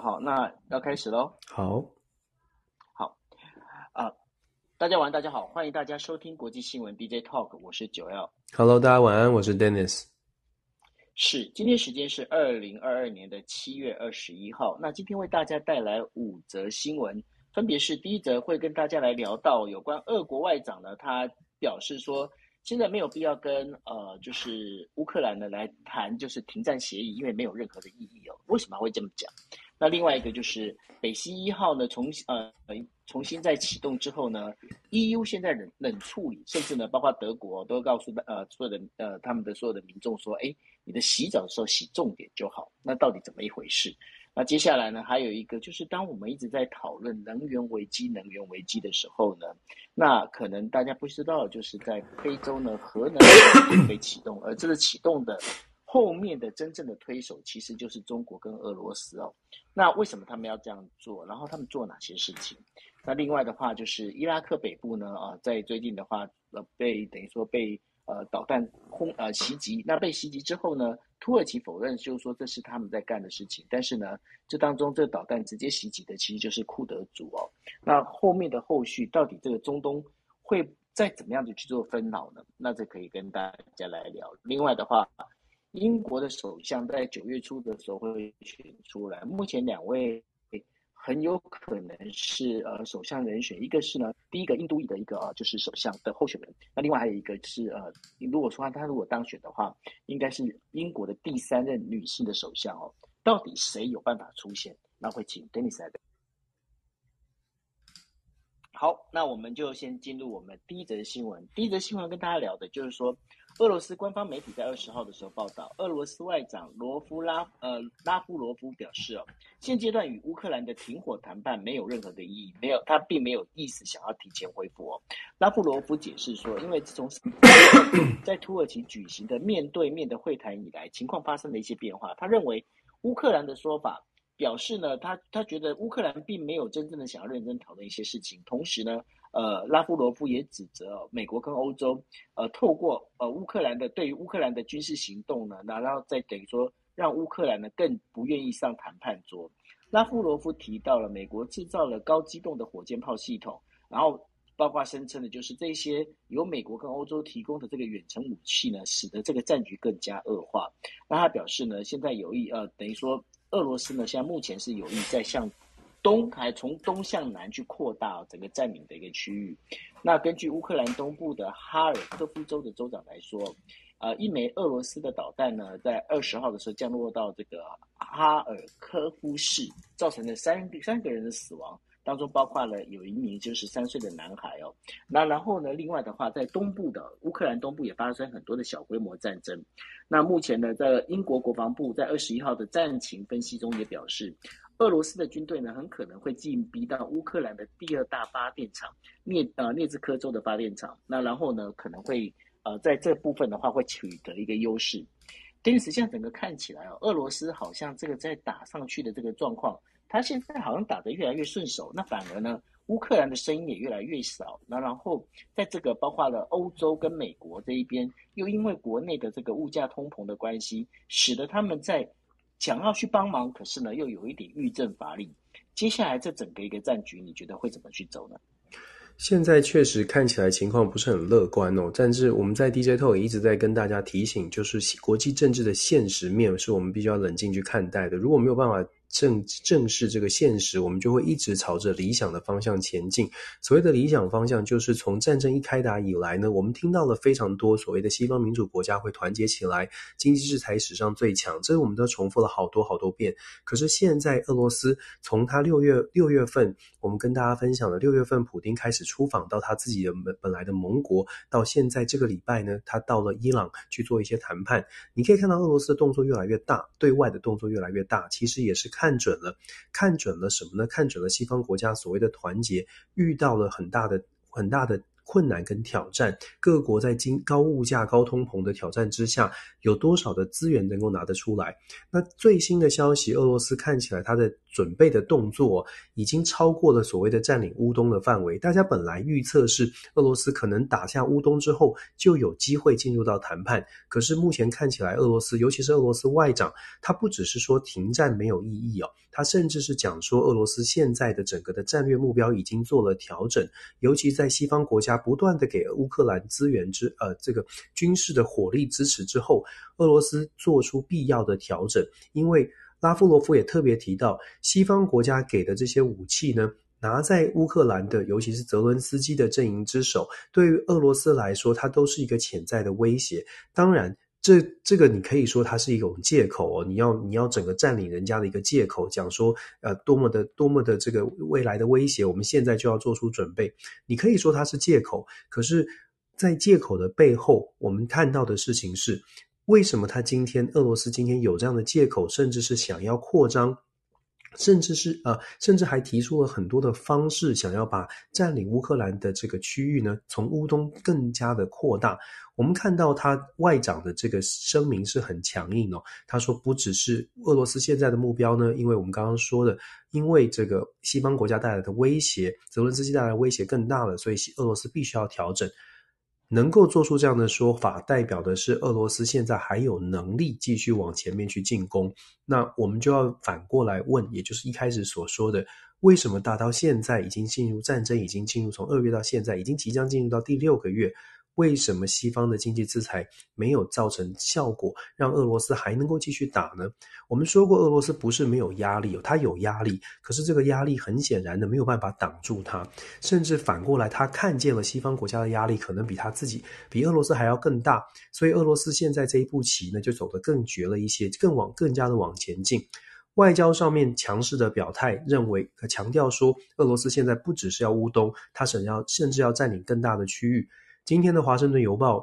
了哈，那要开始喽。好，好，啊、呃，大家晚安，大家好，欢迎大家收听国际新闻 DJ Talk，我是九 L。Hello，大家晚安，我是 Dennis。是，今天时间是二零二二年的七月二十一号。那今天为大家带来五则新闻，分别是第一则会跟大家来聊到有关俄国外长呢，他表示说。现在没有必要跟呃，就是乌克兰呢来谈，就是停战协议，因为没有任何的意义哦。为什么会这么讲？那另外一个就是北溪一号呢，重呃重新再启动之后呢，EU 现在冷冷处理，甚至呢，包括德国都告诉呃所有的呃他们的所有的民众说，哎，你的洗澡的时候洗重点就好。那到底怎么一回事？那接下来呢，还有一个就是，当我们一直在讨论能源危机、能源危机的时候呢，那可能大家不知道，就是在非洲呢，核能被启动，而这个启动的后面的真正的推手，其实就是中国跟俄罗斯哦。那为什么他们要这样做？然后他们做哪些事情？那另外的话，就是伊拉克北部呢，啊，在最近的话，呃，被等于说被。呃，导弹轰呃袭击，那被袭击之后呢，土耳其否认，就是说这是他们在干的事情。但是呢，这当中这导弹直接袭击的其实就是库德族哦。那后面的后续到底这个中东会再怎么样的去做分脑呢？那这可以跟大家来聊。另外的话，英国的首相在九月初的时候会选出来，目前两位。很有可能是呃首相人选，一个是呢，第一个印度裔的一个呃就是首相的候选人，那另外还有一个是呃，如果说他如果当选的话，应该是英国的第三任女性的首相哦。到底谁有办法出现？那会请 Dennis 来。好，那我们就先进入我们第一则新闻。第一则新闻跟大家聊的就是说。俄罗斯官方媒体在二十号的时候报道，俄罗斯外长罗夫拉呃拉夫罗夫表示哦，现阶段与乌克兰的停火谈判没有任何的意义，没有他并没有意思想要提前恢复哦。拉夫罗夫解释说，因为自从 在土耳其举行的面对面的会谈以来，情况发生了一些变化。他认为乌克兰的说法表示呢，他他觉得乌克兰并没有真正的想要认真讨论一些事情，同时呢。呃，拉夫罗夫也指责美国跟欧洲，呃，透过呃乌克兰的对于乌克兰的军事行动呢，然后再等于说让乌克兰呢更不愿意上谈判桌。拉夫罗夫提到了美国制造了高机动的火箭炮系统，然后包括声称的就是这些由美国跟欧洲提供的这个远程武器呢，使得这个战局更加恶化。那他表示呢，现在有意呃等于说俄罗斯呢现在目前是有意在向。东还从东向南去扩大整个占领的一个区域。那根据乌克兰东部的哈尔科夫州的州长来说，呃，一枚俄罗斯的导弹呢，在二十号的时候降落到这个哈尔科夫市，造成了三三个人的死亡，当中包括了有一名就是三岁的男孩哦。那然后呢，另外的话，在东部的乌克兰东部也发生很多的小规模战争。那目前呢，在英国国防部在二十一号的战情分析中也表示。俄罗斯的军队呢，很可能会进逼到乌克兰的第二大发电厂涅呃涅兹科州的发电厂，那然后呢，可能会呃在这部分的话会取得一个优势。但是现在整个看起来哦，俄罗斯好像这个在打上去的这个状况，他现在好像打得越来越顺手，那反而呢，乌克兰的声音也越来越少。那然后在这个包括了欧洲跟美国这一边，又因为国内的这个物价通膨的关系，使得他们在。想要去帮忙，可是呢，又有一点欲振乏力。接下来这整个一个战局，你觉得会怎么去走呢？现在确实看起来情况不是很乐观哦。但是我们在 DJ Talk 一直在跟大家提醒，就是国际政治的现实面是我们必须要冷静去看待的。如果没有办法。正正视这个现实，我们就会一直朝着理想的方向前进。所谓的理想方向，就是从战争一开打以来呢，我们听到了非常多所谓的西方民主国家会团结起来，经济制裁史上最强，这个我们都重复了好多好多遍。可是现在俄罗斯从他六月六月份，我们跟大家分享了六月份普丁开始出访到他自己的本本来的盟国，到现在这个礼拜呢，他到了伊朗去做一些谈判。你可以看到俄罗斯的动作越来越大，对外的动作越来越大，其实也是看。看准了，看准了什么呢？看准了西方国家所谓的团结遇到了很大的、很大的困难跟挑战。各国在经高物价、高通膨的挑战之下，有多少的资源能够拿得出来？那最新的消息，俄罗斯看起来它的准备的动作已经超过了所谓的占领乌东的范围。大家本来预测是俄罗斯可能打下乌东之后就有机会进入到谈判，可是目前看起来，俄罗斯尤其是俄罗斯外长，他不只是说停战没有意义哦，他甚至是讲说俄罗斯现在的整个的战略目标已经做了调整，尤其在西方国家不断的给乌克兰资源之呃这个军事的火力支持之后，俄罗斯做出必要的调整，因为。拉夫罗夫也特别提到，西方国家给的这些武器呢，拿在乌克兰的，尤其是泽伦斯基的阵营之手，对于俄罗斯来说，它都是一个潜在的威胁。当然，这这个你可以说它是一种借口哦，你要你要整个占领人家的一个借口，讲说呃多么的多么的这个未来的威胁，我们现在就要做出准备。你可以说它是借口，可是，在借口的背后，我们看到的事情是。为什么他今天俄罗斯今天有这样的借口，甚至是想要扩张，甚至是呃，甚至还提出了很多的方式，想要把占领乌克兰的这个区域呢，从乌东更加的扩大。我们看到他外长的这个声明是很强硬哦，他说不只是俄罗斯现在的目标呢，因为我们刚刚说的，因为这个西方国家带来的威胁，泽伦斯基带来威胁更大了，所以俄罗斯必须要调整。能够做出这样的说法，代表的是俄罗斯现在还有能力继续往前面去进攻。那我们就要反过来问，也就是一开始所说的，为什么打到现在已经进入战争，已经进入从二月到现在，已经即将进入到第六个月？为什么西方的经济制裁没有造成效果，让俄罗斯还能够继续打呢？我们说过，俄罗斯不是没有压力，它有压力，可是这个压力很显然的没有办法挡住它，甚至反过来，他看见了西方国家的压力可能比他自己，比俄罗斯还要更大，所以俄罗斯现在这一步棋呢，就走得更绝了一些，更往更加的往前进。外交上面强势的表态，认为和强调说，俄罗斯现在不只是要乌东，他想要甚至要占领更大的区域。今天的《华盛顿邮报》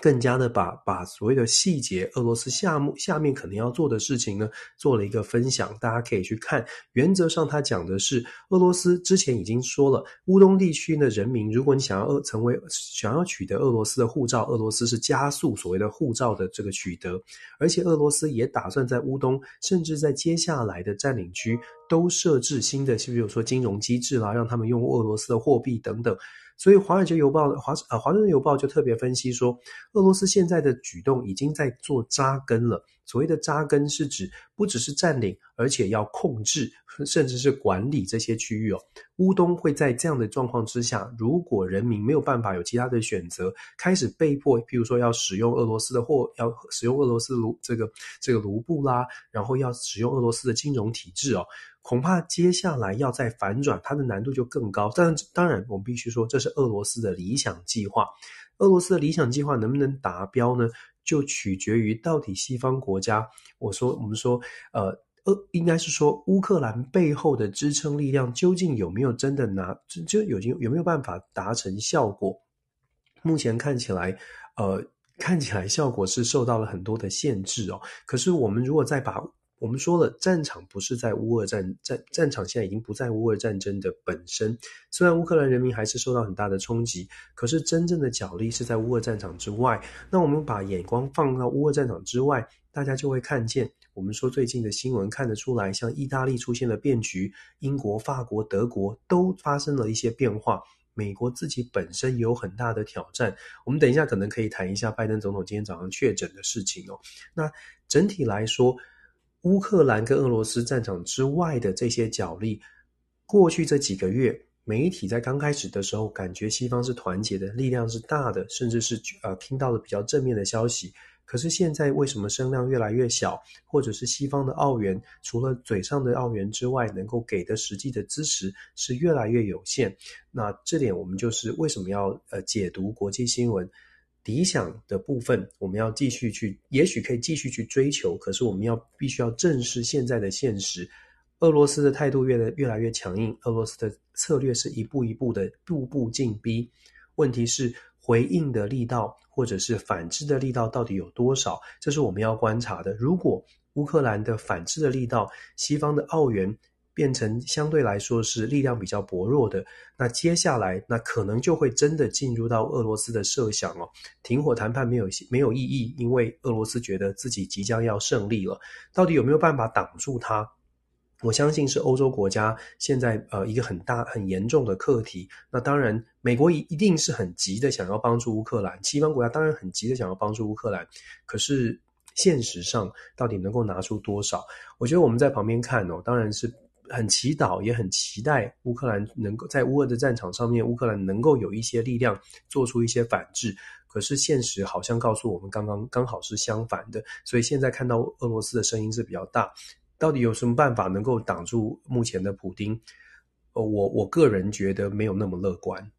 更加的把把所谓的细节，俄罗斯下目下面可能要做的事情呢，做了一个分享，大家可以去看。原则上，他讲的是俄罗斯之前已经说了，乌东地区的人民，如果你想要成为想要取得俄罗斯的护照，俄罗斯是加速所谓的护照的这个取得，而且俄罗斯也打算在乌东，甚至在接下来的占领区都设置新的，比如说金融机制啦，让他们用俄罗斯的货币等等。所以，《华尔街邮报的》华呃，《华盛顿邮报》就特别分析说，俄罗斯现在的举动已经在做扎根了。所谓的扎根，是指不只是占领，而且要控制，甚至是管理这些区域哦。乌东会在这样的状况之下，如果人民没有办法有其他的选择，开始被迫，譬如说要使用俄罗斯的货，要使用俄罗斯卢这个这个卢布啦，然后要使用俄罗斯的金融体制哦。恐怕接下来要再反转，它的难度就更高。但当然，我们必须说，这是俄罗斯的理想计划。俄罗斯的理想计划能不能达标呢？就取决于到底西方国家，我说我们说，呃，呃，应该是说乌克兰背后的支撑力量究竟有没有真的拿，就就有有没有办法达成效果？目前看起来，呃，看起来效果是受到了很多的限制哦。可是我们如果再把我们说了，战场不是在乌俄战战战场，现在已经不在乌俄战争的本身。虽然乌克兰人民还是受到很大的冲击，可是真正的角力是在乌俄战场之外。那我们把眼光放到乌俄战场之外，大家就会看见，我们说最近的新闻看得出来，像意大利出现了变局，英国、法国、德国都发生了一些变化，美国自己本身也有很大的挑战。我们等一下可能可以谈一下拜登总统今天早上确诊的事情哦。那整体来说，乌克兰跟俄罗斯战场之外的这些角力，过去这几个月，媒体在刚开始的时候，感觉西方是团结的，力量是大的，甚至是呃听到了比较正面的消息。可是现在为什么声量越来越小，或者是西方的澳元，除了嘴上的澳元之外，能够给的实际的支持是越来越有限？那这点我们就是为什么要呃解读国际新闻。理想的部分，我们要继续去，也许可以继续去追求。可是，我们要必须要正视现在的现实。俄罗斯的态度越来越来越强硬，俄罗斯的策略是一步一步的步步进逼。问题是回应的力道，或者是反制的力道到底有多少？这是我们要观察的。如果乌克兰的反制的力道，西方的澳元。变成相对来说是力量比较薄弱的，那接下来那可能就会真的进入到俄罗斯的设想哦，停火谈判没有没有意义，因为俄罗斯觉得自己即将要胜利了，到底有没有办法挡住它？我相信是欧洲国家现在呃一个很大很严重的课题。那当然，美国一一定是很急的想要帮助乌克兰，西方国家当然很急的想要帮助乌克兰。可是现实上到底能够拿出多少？我觉得我们在旁边看哦，当然是很祈祷，也很期待乌克兰能够在乌俄的战场上面，乌克兰能够有一些力量做出一些反制。可是现实好像告诉我们，刚刚刚好是相反的。所以现在看到俄罗斯的声音是比较大。到底有什么办法能够挡住目前的普丁？呃，我我个人觉得没有那么乐观。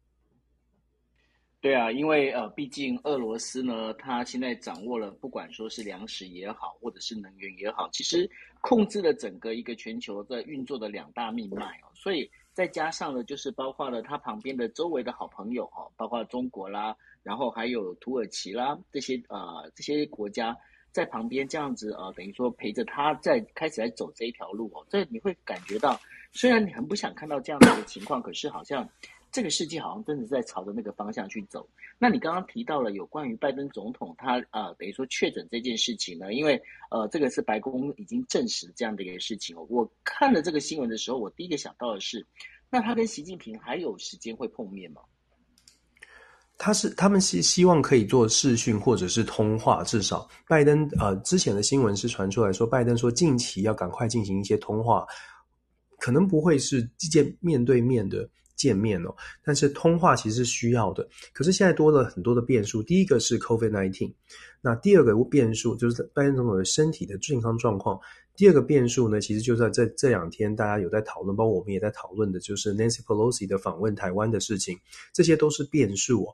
对啊，因为呃，毕竟俄罗斯呢，它现在掌握了，不管说是粮食也好，或者是能源也好，其实控制了整个一个全球的运作的两大命脉哦。所以再加上呢，就是包括了它旁边的周围的好朋友哦，包括中国啦，然后还有土耳其啦这些呃这些国家。在旁边这样子呃，等于说陪着他在开始来走这一条路哦，这你会感觉到，虽然你很不想看到这样的一个情况，可是好像这个世界好像真的在朝着那个方向去走。那你刚刚提到了有关于拜登总统他呃，等于说确诊这件事情呢，因为呃，这个是白宫已经证实这样的一个事情。我看了这个新闻的时候，我第一个想到的是，那他跟习近平还有时间会碰面吗？他是他们希希望可以做视讯或者是通话，至少拜登呃之前的新闻是传出来说，拜登说近期要赶快进行一些通话，可能不会是见面对面的见面哦，但是通话其实是需要的。可是现在多了很多的变数，第一个是 COVID-19，那第二个变数就是拜登总统的身体的健康状况。第二个变数呢，其实就在这这两天，大家有在讨论，包括我们也在讨论的，就是 Nancy Pelosi 的访问台湾的事情，这些都是变数。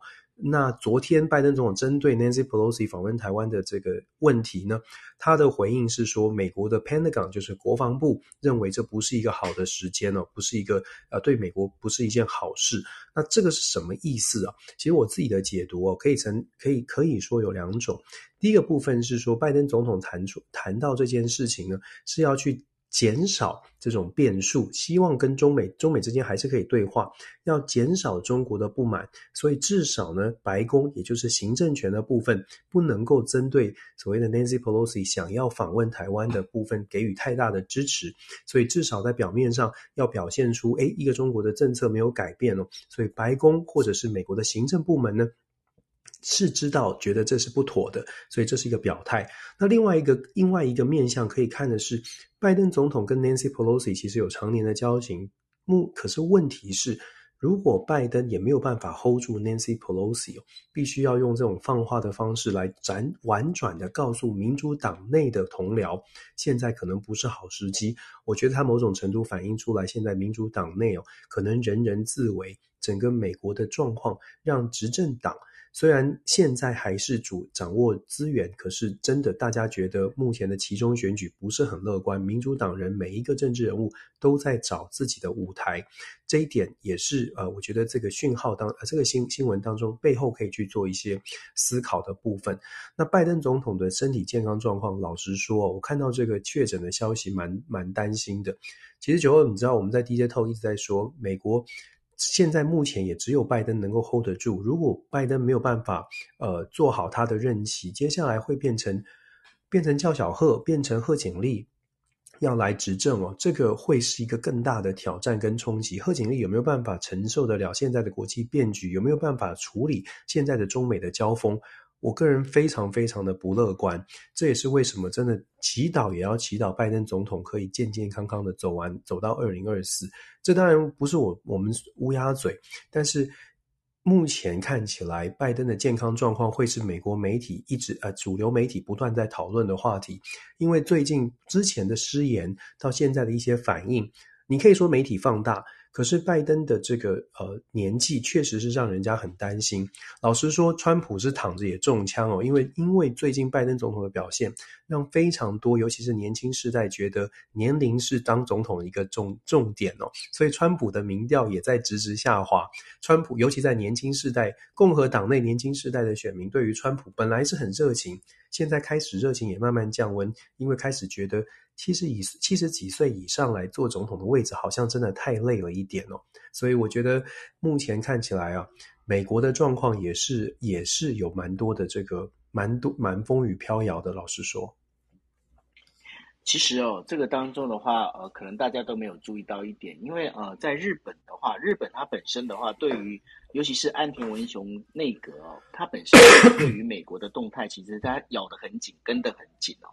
那昨天拜登总统针对 Nancy Pelosi 访问台湾的这个问题呢，他的回应是说，美国的 Pentagon 就是国防部认为这不是一个好的时间哦，不是一个呃对美国不是一件好事。那这个是什么意思啊？其实我自己的解读哦，可以成可以可以说有两种。第一个部分是说，拜登总统谈出谈到这件事情呢，是要去减少这种变数，希望跟中美中美之间还是可以对话，要减少中国的不满，所以至少呢，白宫也就是行政权的部分，不能够针对所谓的 Nancy Pelosi 想要访问台湾的部分给予太大的支持，所以至少在表面上要表现出，诶，一个中国的政策没有改变哦，所以白宫或者是美国的行政部门呢，是知道，觉得这是不妥的，所以这是一个表态。那另外一个另外一个面向可以看的是，拜登总统跟 Nancy Pelosi 其实有常年的交情。目可是问题是，如果拜登也没有办法 hold 住 Nancy Pelosi，必须要用这种放话的方式来转婉转的告诉民主党内的同僚，现在可能不是好时机。我觉得他某种程度反映出来，现在民主党内哦，可能人人自危，整个美国的状况让执政党。虽然现在还是主掌握资源，可是真的大家觉得目前的其中选举不是很乐观。民主党人每一个政治人物都在找自己的舞台，这一点也是呃，我觉得这个讯号当呃这个新新闻当中背后可以去做一些思考的部分。那拜登总统的身体健康状况，老实说，我看到这个确诊的消息蛮蛮担心的。其实九二，你知道我们在 DJT 一直在说美国。现在目前也只有拜登能够 hold 得住。如果拜登没有办法，呃，做好他的任期，接下来会变成变成叫小贺，变成贺锦丽要来执政哦，这个会是一个更大的挑战跟冲击。贺锦丽有没有办法承受得了现在的国际变局？有没有办法处理现在的中美的交锋？我个人非常非常的不乐观，这也是为什么真的祈祷也要祈祷拜登总统可以健健康康的走完，走到二零二四。这当然不是我我们乌鸦嘴，但是目前看起来，拜登的健康状况会是美国媒体一直呃主流媒体不断在讨论的话题，因为最近之前的失言到现在的一些反应，你可以说媒体放大。可是拜登的这个呃年纪确实是让人家很担心。老实说，川普是躺着也中枪哦，因为因为最近拜登总统的表现，让非常多尤其是年轻世代觉得年龄是当总统的一个重重点哦，所以川普的民调也在直直下滑。川普尤其在年轻世代，共和党内年轻世代的选民对于川普本来是很热情，现在开始热情也慢慢降温，因为开始觉得。七十以七十几岁以上来做总统的位置，好像真的太累了一点哦。所以我觉得目前看起来啊，美国的状况也是也是有蛮多的这个蛮多蛮风雨飘摇的。老实说，其实哦，这个当中的话，呃，可能大家都没有注意到一点，因为呃，在日本的话，日本它本身的话，对于尤其是岸田文雄内阁哦，它本身对于美国的动态，其实它咬得很紧，跟得很紧哦。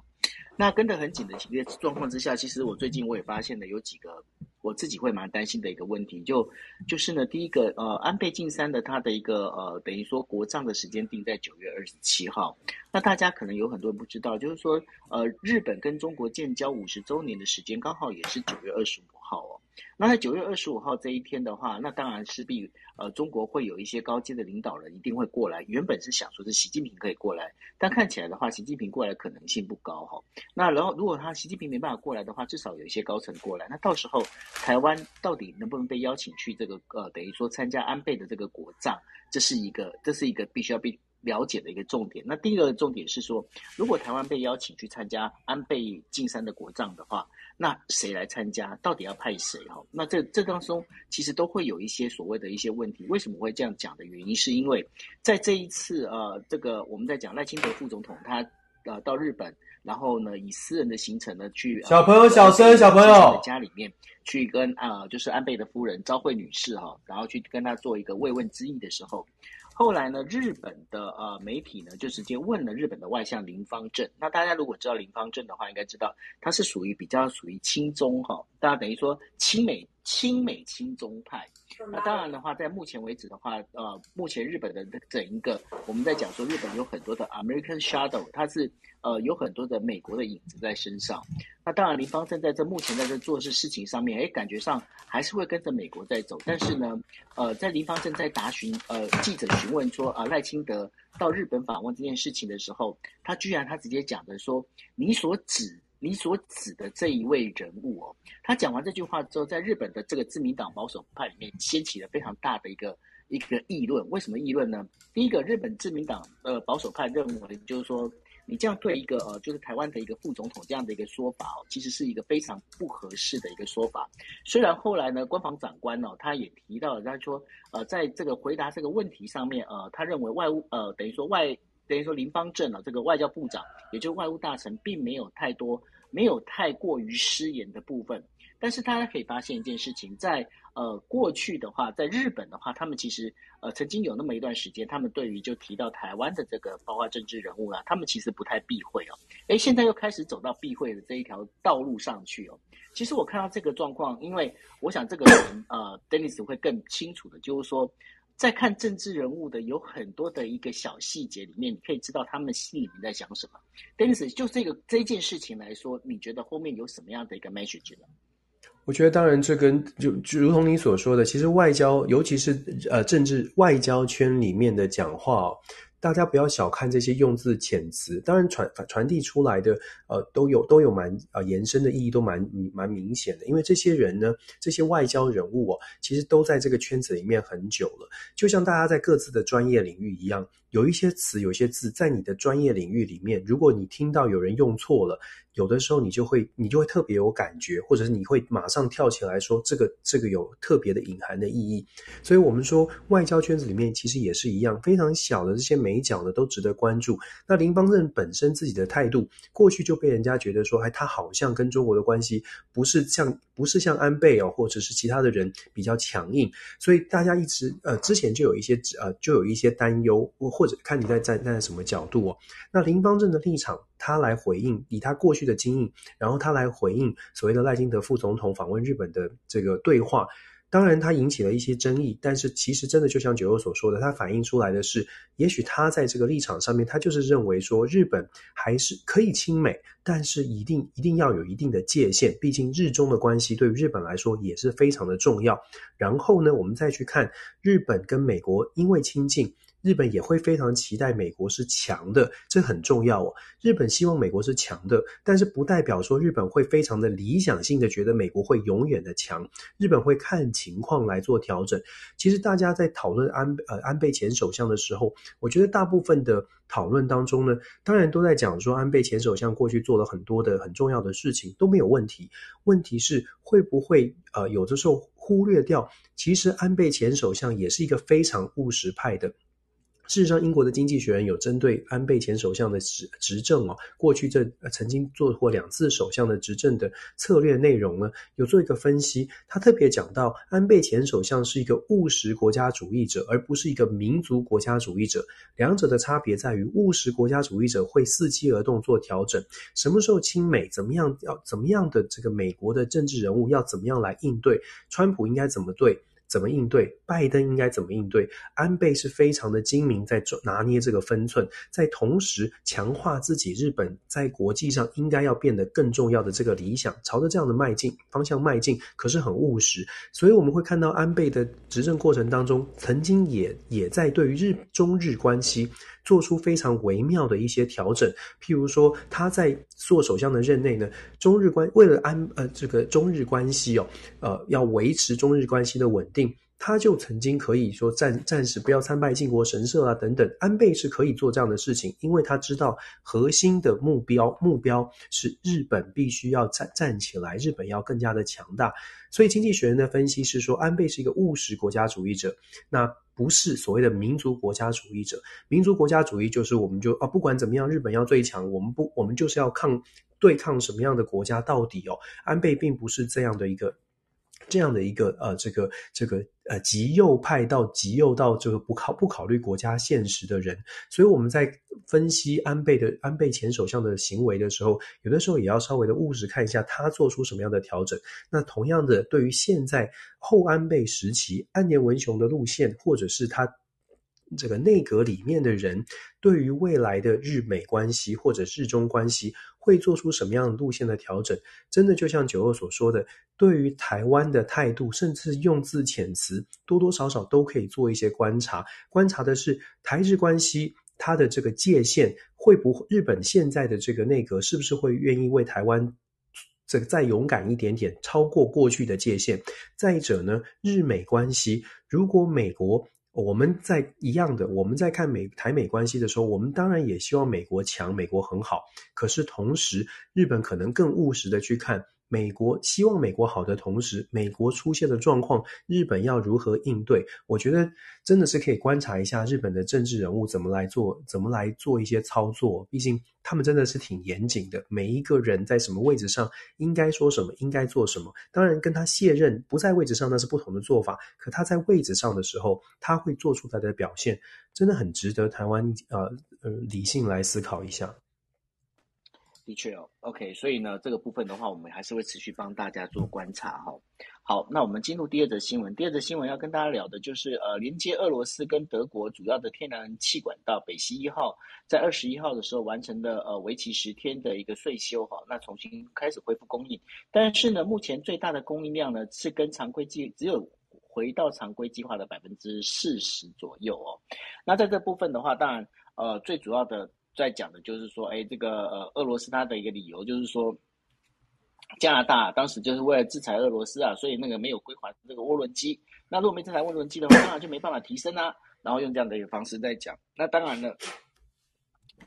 那跟得很紧的一个状况之下，其实我最近我也发现了有几个我自己会蛮担心的一个问题，就就是呢，第一个呃，安倍晋三的他的一个呃，等于说国葬的时间定在九月二十七号。那大家可能有很多人不知道，就是说呃，日本跟中国建交五十周年的时间刚好也是九月二十五号哦。那在九月二十五号这一天的话，那当然势必呃，中国会有一些高阶的领导人一定会过来。原本是想说是习近平可以过来，但看起来的话，习近平过来可能性不高哈。那然后如果他习近平没办法过来的话，至少有一些高层过来。那到时候台湾到底能不能被邀请去这个呃，等于说参加安倍的这个国葬，这是一个这是一个必须要被了解的一个重点。那第一个重点是说，如果台湾被邀请去参加安倍晋三的国葬的话。那谁来参加？到底要派谁？哈，那这这当中其实都会有一些所谓的一些问题。为什么会这样讲的原因，是因为在这一次呃，这个我们在讲赖清德副总统他呃到日本，然后呢以私人的行程呢去小朋友小声小朋友的家里面去跟啊、呃、就是安倍的夫人昭惠女士哈，然后去跟她做一个慰问之意的时候。后来呢，日本的呃媒体呢就直接问了日本的外相林方正。那大家如果知道林方正的话，应该知道他是属于比较属于亲中哈，大家等于说亲美亲美亲中派。那当然的话，在目前为止的话，呃，目前日本的整一个我们在讲说，日本有很多的 American Shadow，它是呃有很多的美国的影子在身上。那当然，林方正在这目前在这做事事情上面，哎，感觉上还是会跟着美国在走。但是呢，呃，在林方正在答询呃记者询问说啊赖清德到日本访问这件事情的时候，他居然他直接讲的说，你所指你所指的这一位人物哦，他讲完这句话之后，在日本的这个自民党保守派里面掀起了非常大的一个一个议论。为什么议论呢？第一个，日本自民党呃保守派认为就是说。你这样对一个呃，就是台湾的一个副总统这样的一个说法哦，其实是一个非常不合适的一个说法。虽然后来呢，官房长官哦，他也提到了，他说呃，在这个回答这个问题上面，呃，他认为外务呃，等于说外等于说林芳正啊，这个外交部长，也就是外务大臣，并没有太多没有太过于失言的部分。但是大家可以发现一件事情，在呃过去的话，在日本的话，他们其实呃曾经有那么一段时间，他们对于就提到台湾的这个包括政治人物啊，他们其实不太避讳哦。诶，现在又开始走到避讳的这一条道路上去哦。其实我看到这个状况，因为我想这个人呃，Dennis 会更清楚的，就是说在看政治人物的有很多的一个小细节里面，你可以知道他们心里面在想什么。Dennis 就这个这件事情来说，你觉得后面有什么样的一个 message 呢？我觉得，当然，这跟就就如同你所说的，其实外交，尤其是呃政治外交圈里面的讲话。大家不要小看这些用字遣词，当然传传递出来的呃都有都有蛮呃延伸的意义，都蛮蛮明显的。因为这些人呢，这些外交人物哦，其实都在这个圈子里面很久了。就像大家在各自的专业领域一样，有一些词、有些字，在你的专业领域里面，如果你听到有人用错了，有的时候你就会你就会特别有感觉，或者是你会马上跳起来说这个这个有特别的隐含的意义。所以我们说外交圈子里面其实也是一样，非常小的这些美角呢都值得关注。那林邦正本身自己的态度，过去就被人家觉得说，哎，他好像跟中国的关系不是像不是像安倍哦，或者是其他的人比较强硬，所以大家一直呃之前就有一些呃就有一些担忧，或者看你在站在什么角度哦。那林邦正的立场，他来回应以他过去的经验，然后他来回应所谓的赖清德副总统访问日本的这个对话。当然，他引起了一些争议，但是其实真的就像九欧所说的，他反映出来的是，也许他在这个立场上面，他就是认为说，日本还是可以亲美，但是一定一定要有一定的界限，毕竟日中的关系对于日本来说也是非常的重要。然后呢，我们再去看日本跟美国，因为亲近。日本也会非常期待美国是强的，这很重要哦。日本希望美国是强的，但是不代表说日本会非常的理想性的觉得美国会永远的强。日本会看情况来做调整。其实大家在讨论安呃安倍前首相的时候，我觉得大部分的讨论当中呢，当然都在讲说安倍前首相过去做了很多的很重要的事情都没有问题。问题是会不会呃有的时候忽略掉，其实安倍前首相也是一个非常务实派的。事实上，英国的经济学人有针对安倍前首相的执执政哦，过去这曾经做过两次首相的执政的策略内容呢，有做一个分析。他特别讲到，安倍前首相是一个务实国家主义者，而不是一个民族国家主义者。两者的差别在于，务实国家主义者会伺机而动做调整，什么时候亲美，怎么样要怎么样的这个美国的政治人物要怎么样来应对，川普应该怎么对。怎么应对？拜登应该怎么应对？安倍是非常的精明，在拿捏这个分寸，在同时强化自己日本在国际上应该要变得更重要的这个理想，朝着这样的迈进方向迈进。可是很务实，所以我们会看到安倍的执政过程当中，曾经也也在对于日中日关系。做出非常微妙的一些调整，譬如说他在做首相的任内呢，中日关为了安呃这个中日关系哦，呃要维持中日关系的稳定，他就曾经可以说暂暂时不要参拜靖国神社啊等等。安倍是可以做这样的事情，因为他知道核心的目标目标是日本必须要站站起来，日本要更加的强大。所以经济学人的分析是说，安倍是一个务实国家主义者。那。不是所谓的民族国家主义者，民族国家主义就是我们就啊，不管怎么样，日本要最强，我们不，我们就是要抗对抗什么样的国家到底哦。安倍并不是这样的一个。这样的一个呃，这个这个呃极右派到极右到这个不考不考虑国家现实的人，所以我们在分析安倍的安倍前首相的行为的时候，有的时候也要稍微的务实看一下他做出什么样的调整。那同样的，对于现在后安倍时期岸田文雄的路线，或者是他这个内阁里面的人，对于未来的日美关系或者日中关系。会做出什么样的路线的调整？真的就像九二所说的，对于台湾的态度，甚至用字遣词，多多少少都可以做一些观察。观察的是台日关系，它的这个界限会不会？日本现在的这个内阁是不是会愿意为台湾这个再勇敢一点点，超过过去的界限？再者呢，日美关系，如果美国。我们在一样的，我们在看美台美关系的时候，我们当然也希望美国强，美国很好。可是同时，日本可能更务实的去看。美国希望美国好的同时，美国出现的状况，日本要如何应对？我觉得真的是可以观察一下日本的政治人物怎么来做，怎么来做一些操作。毕竟他们真的是挺严谨的，每一个人在什么位置上应该说什么，应该做什么。当然，跟他卸任不在位置上那是不同的做法。可他在位置上的时候，他会做出他的表现，真的很值得台湾呃呃理性来思考一下。的确哦，OK，所以呢，这个部分的话，我们还是会持续帮大家做观察哈。好，那我们进入第二则新闻。第二则新闻要跟大家聊的就是，呃，连接俄罗斯跟德国主要的天然气管道北溪一号，在二十一号的时候完成了呃为期十天的一个岁修哈，那重新开始恢复供应。但是呢，目前最大的供应量呢是跟常规计只有回到常规计划的百分之四十左右哦。那在这部分的话，当然呃最主要的。在讲的就是说，哎，这个呃，俄罗斯它的一个理由就是说，加拿大当时就是为了制裁俄罗斯啊，所以那个没有归还这个涡轮机。那如果没制裁涡轮机的话，当然就没办法提升啊。然后用这样的一个方式在讲。那当然了，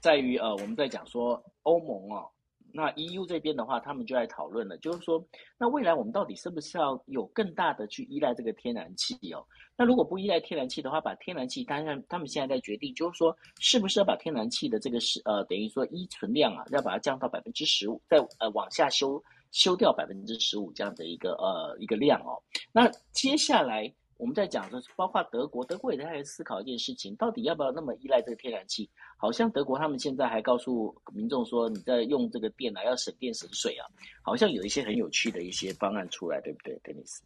在于呃，我们在讲说欧盟哦。那 EU 这边的话，他们就在讨论了，就是说，那未来我们到底是不是要有更大的去依赖这个天然气哦？那如果不依赖天然气的话，把天然气，当然他们现在在决定，就是说，是不是要把天然气的这个是呃，等于说依存量啊，要把它降到百分之十五，再呃往下修修掉百分之十五这样的一个呃一个量哦。那接下来。我们在讲的是，包括德国，德国也在思考一件事情，到底要不要那么依赖这个天然气？好像德国他们现在还告诉民众说，你在用这个电啊，要省电省水啊，好像有一些很有趣的一些方案出来，对不对，德尼斯？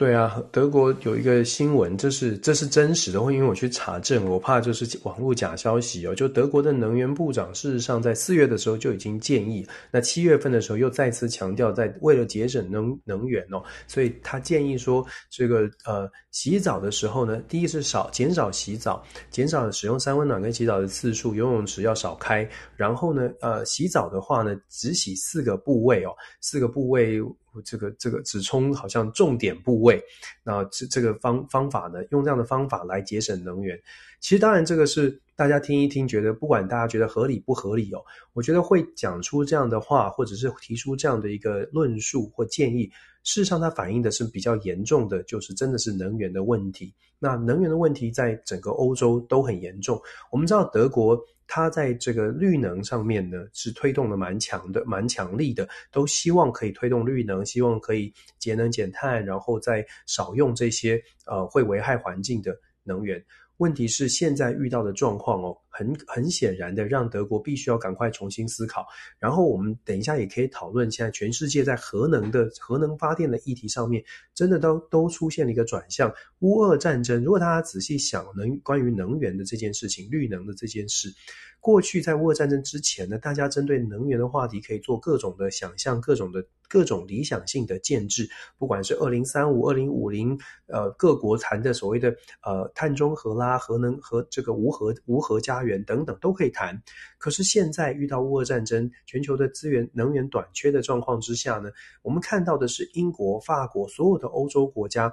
对啊，德国有一个新闻，这是这是真实的，因为我去查证，我怕就是网络假消息哦。就德国的能源部长，事实上在四月的时候就已经建议，那七月份的时候又再次强调，在为了节省能能源哦，所以他建议说，这个呃洗澡的时候呢，第一是少减少洗澡，减少使用三温暖跟洗澡的次数，游泳池要少开，然后呢，呃洗澡的话呢，只洗四个部位哦，四个部位。这个这个只冲好像重点部位，那这这个方方法呢，用这样的方法来节省能源，其实当然这个是大家听一听，觉得不管大家觉得合理不合理哦，我觉得会讲出这样的话，或者是提出这样的一个论述或建议，事实上它反映的是比较严重的，就是真的是能源的问题。那能源的问题在整个欧洲都很严重，我们知道德国。它在这个绿能上面呢，是推动的蛮强的，蛮强力的，都希望可以推动绿能，希望可以节能减碳，然后再少用这些呃会危害环境的能源。问题是现在遇到的状况哦，很很显然的，让德国必须要赶快重新思考。然后我们等一下也可以讨论，现在全世界在核能的核能发电的议题上面，真的都都出现了一个转向。乌俄战争，如果大家仔细想能关于能源的这件事情，绿能的这件事。过去在乌俄战争之前呢，大家针对能源的话题可以做各种的想象，各种的各种理想性的建制，不管是二零三五、二零五零，呃，各国谈的所谓的呃碳中和啦、核能和这个无核无核家园等等都可以谈。可是现在遇到乌俄战争，全球的资源能源短缺的状况之下呢，我们看到的是英国、法国所有的欧洲国家。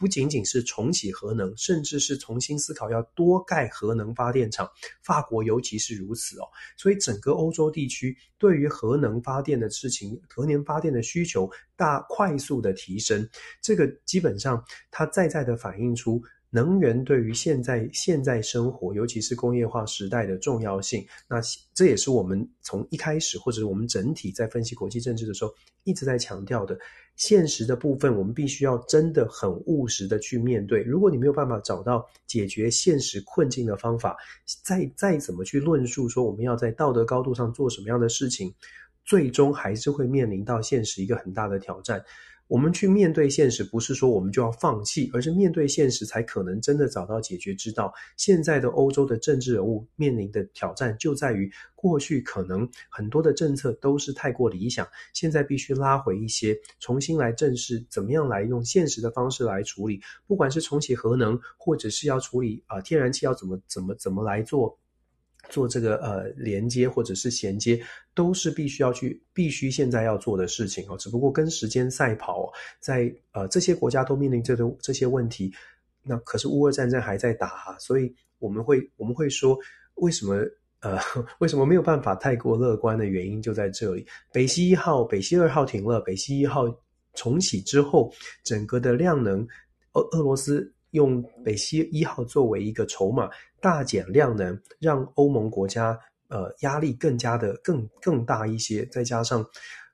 不仅仅是重启核能，甚至是重新思考要多盖核能发电厂。法国尤其是如此哦，所以整个欧洲地区对于核能发电的事情，核能发电的需求大快速的提升。这个基本上它再再的反映出能源对于现在现在生活，尤其是工业化时代的重要性。那这也是我们从一开始，或者我们整体在分析国际政治的时候一直在强调的。现实的部分，我们必须要真的很务实的去面对。如果你没有办法找到解决现实困境的方法，再再怎么去论述说我们要在道德高度上做什么样的事情，最终还是会面临到现实一个很大的挑战。我们去面对现实，不是说我们就要放弃，而是面对现实才可能真的找到解决之道。现在的欧洲的政治人物面临的挑战就在于，过去可能很多的政策都是太过理想，现在必须拉回一些，重新来正视怎么样来用现实的方式来处理，不管是重启核能，或者是要处理啊、天然气要怎么怎么怎么来做。做这个呃连接或者是衔接，都是必须要去必须现在要做的事情哦。只不过跟时间赛跑，在呃这些国家都面临这个这些问题，那可是乌俄战争还在打啊，所以我们会我们会说，为什么呃 为什么没有办法太过乐观的原因就在这里。北溪一号、北溪二号停了，北溪一号重启之后，整个的量能，俄俄罗斯。用北溪一号作为一个筹码，大减量能，让欧盟国家呃压力更加的更更大一些。再加上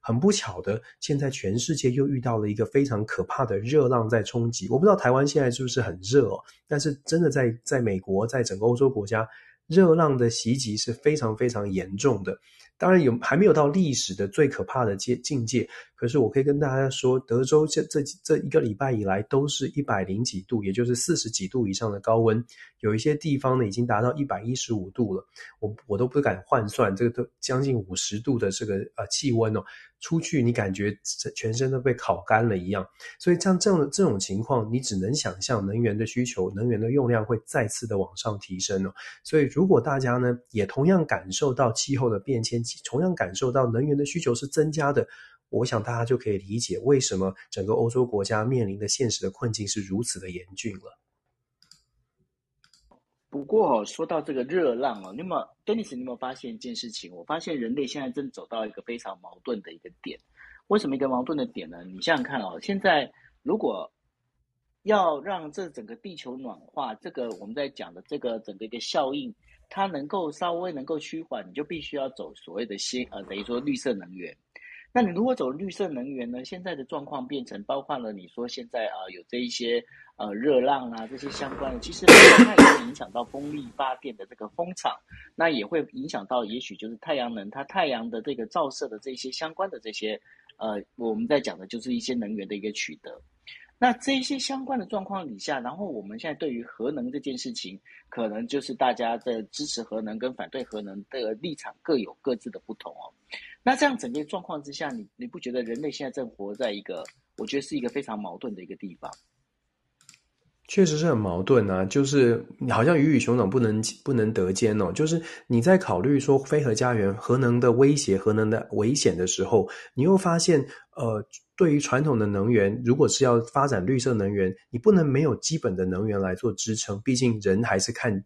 很不巧的，现在全世界又遇到了一个非常可怕的热浪在冲击。我不知道台湾现在是不是很热哦，但是真的在在美国，在整个欧洲国家，热浪的袭击是非常非常严重的。当然有还没有到历史的最可怕的界境界，可是我可以跟大家说，德州这这这一个礼拜以来都是一百零几度，也就是四十几度以上的高温，有一些地方呢已经达到一百一十五度了，我我都不敢换算，这个都将近五十度的这个呃气温哦。出去你感觉全身都被烤干了一样，所以像这样的这种情况，你只能想象能源的需求、能源的用量会再次的往上提升哦。所以如果大家呢也同样感受到气候的变迁，同样感受到能源的需求是增加的，我想大家就可以理解为什么整个欧洲国家面临的现实的困境是如此的严峻了。不过哦，说到这个热浪哦，那么 Dennis，你有没有发现一件事情？我发现人类现在正走到一个非常矛盾的一个点。为什么一个矛盾的点呢？你想想看哦，现在如果要让这整个地球暖化，这个我们在讲的这个整个一个效应，它能够稍微能够趋缓，你就必须要走所谓的新呃，等于说绿色能源。那你如果走绿色能源呢？现在的状况变成包括了你说现在啊、有这一些呃热浪啊这些相关的，其实它也会影响到风力发电的这个风场，那也会影响到也许就是太阳能它太阳的这个照射的这些相关的这些呃我们在讲的就是一些能源的一个取得。那这一些相关的状况底下，然后我们现在对于核能这件事情，可能就是大家的支持核能跟反对核能的立场各有各自的不同哦。那这样整个状况之下，你你不觉得人类现在正活在一个，我觉得是一个非常矛盾的一个地方？确实是很矛盾啊，就是好像鱼与熊掌不能不能得兼哦。就是你在考虑说非核家园、核能的威胁、核能的危险的时候，你又发现呃，对于传统的能源，如果是要发展绿色能源，你不能没有基本的能源来做支撑。毕竟人还是看，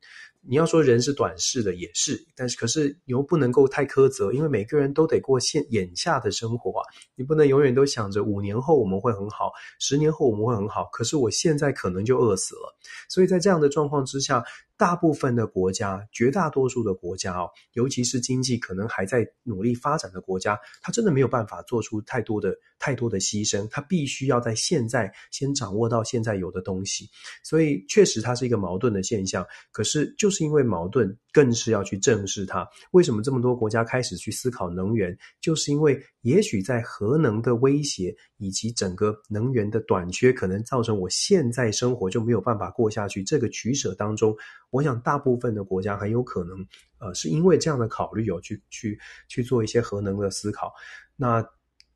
你要说人是短视的也是，但是可是你又不能够太苛责，因为每个人都得过现眼下的生活啊，你不能永远都想着五年后我们会很好，十年后我们会很好，可是我现在可能就饿死了。所以在这样的状况之下。大部分的国家，绝大多数的国家哦，尤其是经济可能还在努力发展的国家，它真的没有办法做出太多的太多的牺牲，它必须要在现在先掌握到现在有的东西，所以确实它是一个矛盾的现象。可是就是是因为矛盾，更是要去正视它。为什么这么多国家开始去思考能源？就是因为也许在核能的威胁以及整个能源的短缺，可能造成我现在生活就没有办法过下去。这个取舍当中。我想，大部分的国家很有可能，呃，是因为这样的考虑，有去去去做一些核能的思考，那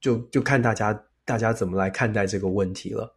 就就看大家大家怎么来看待这个问题了。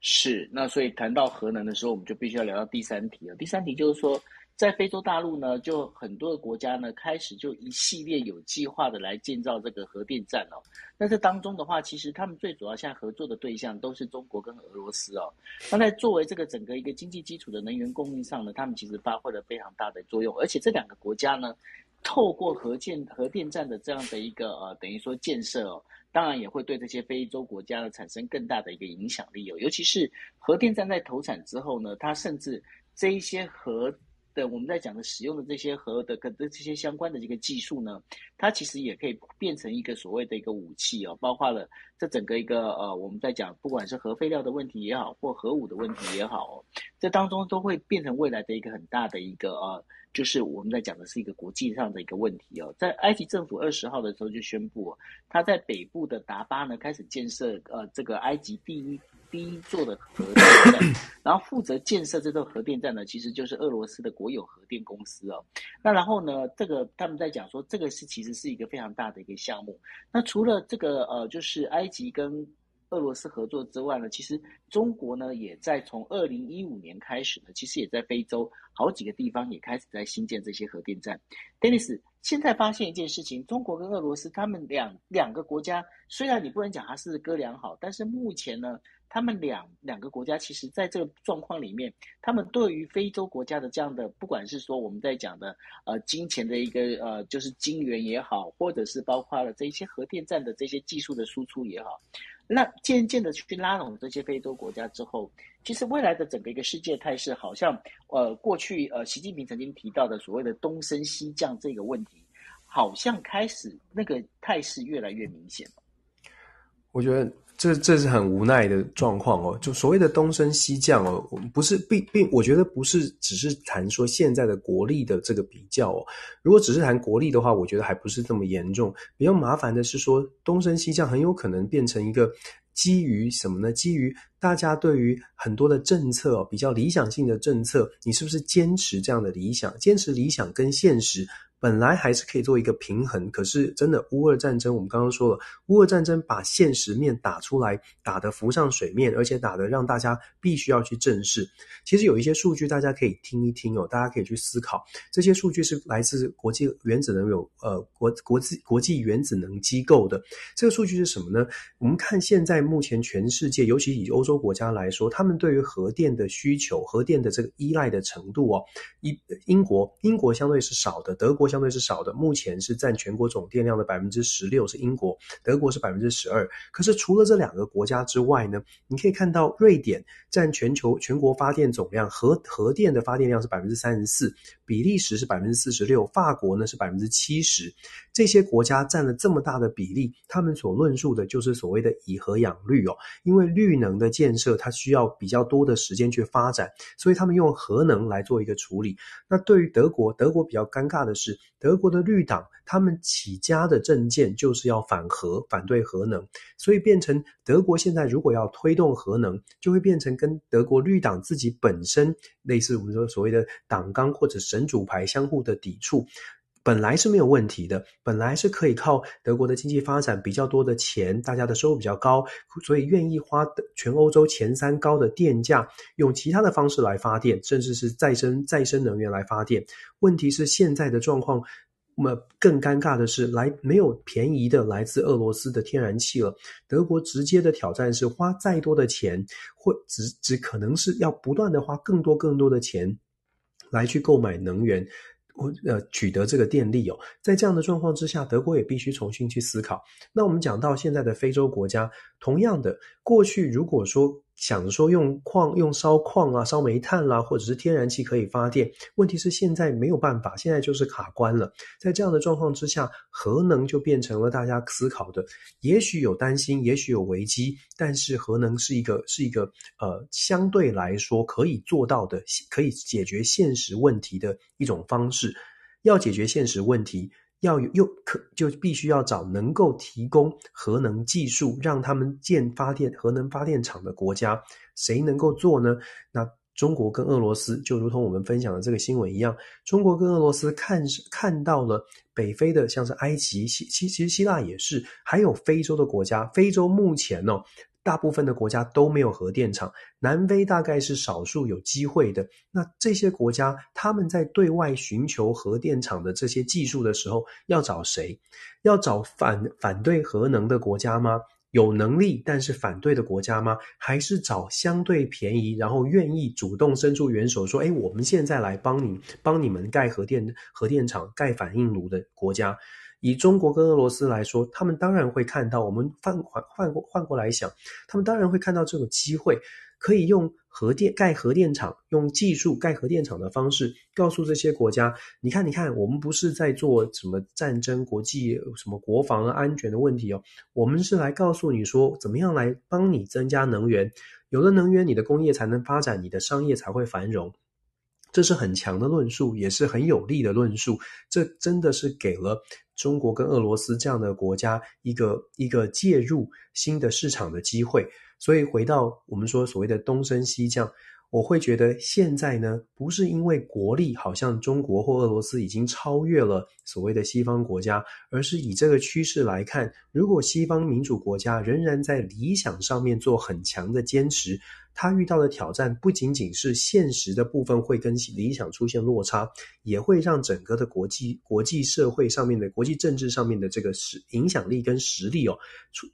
是，那所以谈到核能的时候，我们就必须要聊到第三题了。第三题就是说。在非洲大陆呢，就很多的国家呢，开始就一系列有计划的来建造这个核电站哦。那这当中的话，其实他们最主要现在合作的对象都是中国跟俄罗斯哦。那在作为这个整个一个经济基础的能源供应上呢，他们其实发挥了非常大的作用。而且这两个国家呢，透过核建核电站的这样的一个呃，等于说建设哦，当然也会对这些非洲国家呢产生更大的一个影响力哦。尤其是核电站在投产之后呢，它甚至这一些核的我们在讲的使用的这些核的跟这些相关的这个技术呢，它其实也可以变成一个所谓的一个武器哦，包括了这整个一个呃我们在讲不管是核废料的问题也好，或核武的问题也好，这当中都会变成未来的一个很大的一个呃，就是我们在讲的是一个国际上的一个问题哦。在埃及政府二十号的时候就宣布，他在北部的达巴呢开始建设呃这个埃及第一。第一座的核电站，然后负责建设这座核电站呢，其实就是俄罗斯的国有核电公司哦。那然后呢，这个他们在讲说，这个是其实是一个非常大的一个项目。那除了这个呃，就是埃及跟俄罗斯合作之外呢，其实中国呢也在从二零一五年开始呢，其实也在非洲好几个地方也开始在新建这些核电站。Dennis，现在发现一件事情，中国跟俄罗斯他们两两个国家，虽然你不能讲它是哥俩好，但是目前呢。他们两两个国家，其实在这个状况里面，他们对于非洲国家的这样的，不管是说我们在讲的呃金钱的一个呃就是金元也好，或者是包括了这一些核电站的这些技术的输出也好，那渐渐的去拉拢这些非洲国家之后，其实未来的整个一个世界态势，好像呃过去呃习近平曾经提到的所谓的东升西降这个问题，好像开始那个态势越来越明显了。我觉得。这这是很无奈的状况哦，就所谓的东升西降哦，不是并并，我觉得不是只是谈说现在的国力的这个比较哦。如果只是谈国力的话，我觉得还不是这么严重。比较麻烦的是说，东升西降很有可能变成一个基于什么呢？基于大家对于很多的政策哦，比较理想性的政策，你是不是坚持这样的理想？坚持理想跟现实。本来还是可以做一个平衡，可是真的乌俄战争，我们刚刚说了，乌俄战争把现实面打出来，打得浮上水面，而且打得让大家必须要去正视。其实有一些数据大家可以听一听哦，大家可以去思考。这些数据是来自国际原子能有呃国国际国际原子能机构的。这个数据是什么呢？我们看现在目前全世界，尤其以欧洲国家来说，他们对于核电的需求、核电的这个依赖的程度哦，英英国英国相对是少的，德国。相对是少的，目前是占全国总电量的百分之十六，是英国，德国是百分之十二。可是除了这两个国家之外呢，你可以看到瑞典占全球全国发电总量核核电的发电量是百分之三十四，比利时是百分之四十六，法国呢是百分之七十。这些国家占了这么大的比例，他们所论述的就是所谓的以核养绿哦，因为绿能的建设它需要比较多的时间去发展，所以他们用核能来做一个处理。那对于德国，德国比较尴尬的是。德国的绿党，他们起家的政见就是要反核，反对核能，所以变成德国现在如果要推动核能，就会变成跟德国绿党自己本身类似我们说所谓的党纲或者神主牌相互的抵触。本来是没有问题的，本来是可以靠德国的经济发展比较多的钱，大家的收入比较高，所以愿意花全欧洲前三高的电价，用其他的方式来发电，甚至是再生再生能源来发电。问题是现在的状况，那么更尴尬的是，来没有便宜的来自俄罗斯的天然气了。德国直接的挑战是，花再多的钱，会只只可能是要不断的花更多更多的钱来去购买能源。我呃，取得这个电力哦，在这样的状况之下，德国也必须重新去思考。那我们讲到现在的非洲国家，同样的，过去如果说，想说用矿、用烧矿啊、烧煤炭啦，或者是天然气可以发电，问题是现在没有办法，现在就是卡关了。在这样的状况之下，核能就变成了大家思考的，也许有担心，也许有危机，但是核能是一个是一个呃相对来说可以做到的，可以解决现实问题的一种方式。要解决现实问题。要有又可就必须要找能够提供核能技术，让他们建发电核能发电厂的国家，谁能够做呢？那中国跟俄罗斯就如同我们分享的这个新闻一样，中国跟俄罗斯看看到了北非的，像是埃及、希希其实希腊也是，还有非洲的国家，非洲目前呢、大部分的国家都没有核电厂，南非大概是少数有机会的。那这些国家他们在对外寻求核电厂的这些技术的时候，要找谁？要找反反对核能的国家吗？有能力但是反对的国家吗？还是找相对便宜，然后愿意主动伸出援手说：“诶，我们现在来帮你，帮你们盖核电核电厂、盖反应炉的国家？”以中国跟俄罗斯来说，他们当然会看到。我们换换换过换过来想，他们当然会看到这个机会，可以用核电盖核电厂，用技术盖核电厂的方式，告诉这些国家：你看，你看，我们不是在做什么战争、国际什么国防安全的问题哦，我们是来告诉你说，怎么样来帮你增加能源。有了能源，你的工业才能发展，你的商业才会繁荣。这是很强的论述，也是很有力的论述。这真的是给了中国跟俄罗斯这样的国家一个一个介入新的市场的机会。所以回到我们说所谓的东升西降。我会觉得现在呢，不是因为国力好像中国或俄罗斯已经超越了所谓的西方国家，而是以这个趋势来看，如果西方民主国家仍然在理想上面做很强的坚持，他遇到的挑战不仅仅是现实的部分会跟理想出现落差，也会让整个的国际国际社会上面的国际政治上面的这个实影响力跟实力哦，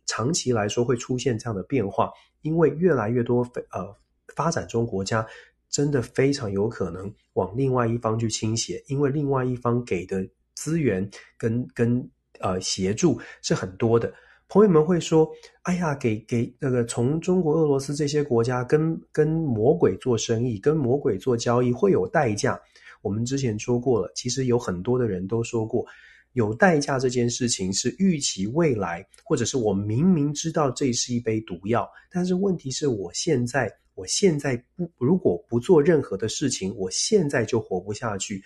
长期来说会出现这样的变化，因为越来越多非呃。发展中国家真的非常有可能往另外一方去倾斜，因为另外一方给的资源跟跟呃协助是很多的。朋友们会说：“哎呀，给给那个从中国、俄罗斯这些国家跟跟魔鬼做生意，跟魔鬼做交易会有代价。”我们之前说过了，其实有很多的人都说过，有代价这件事情是预期未来，或者是我明明知道这是一杯毒药，但是问题是我现在。我现在不，如果不做任何的事情，我现在就活不下去。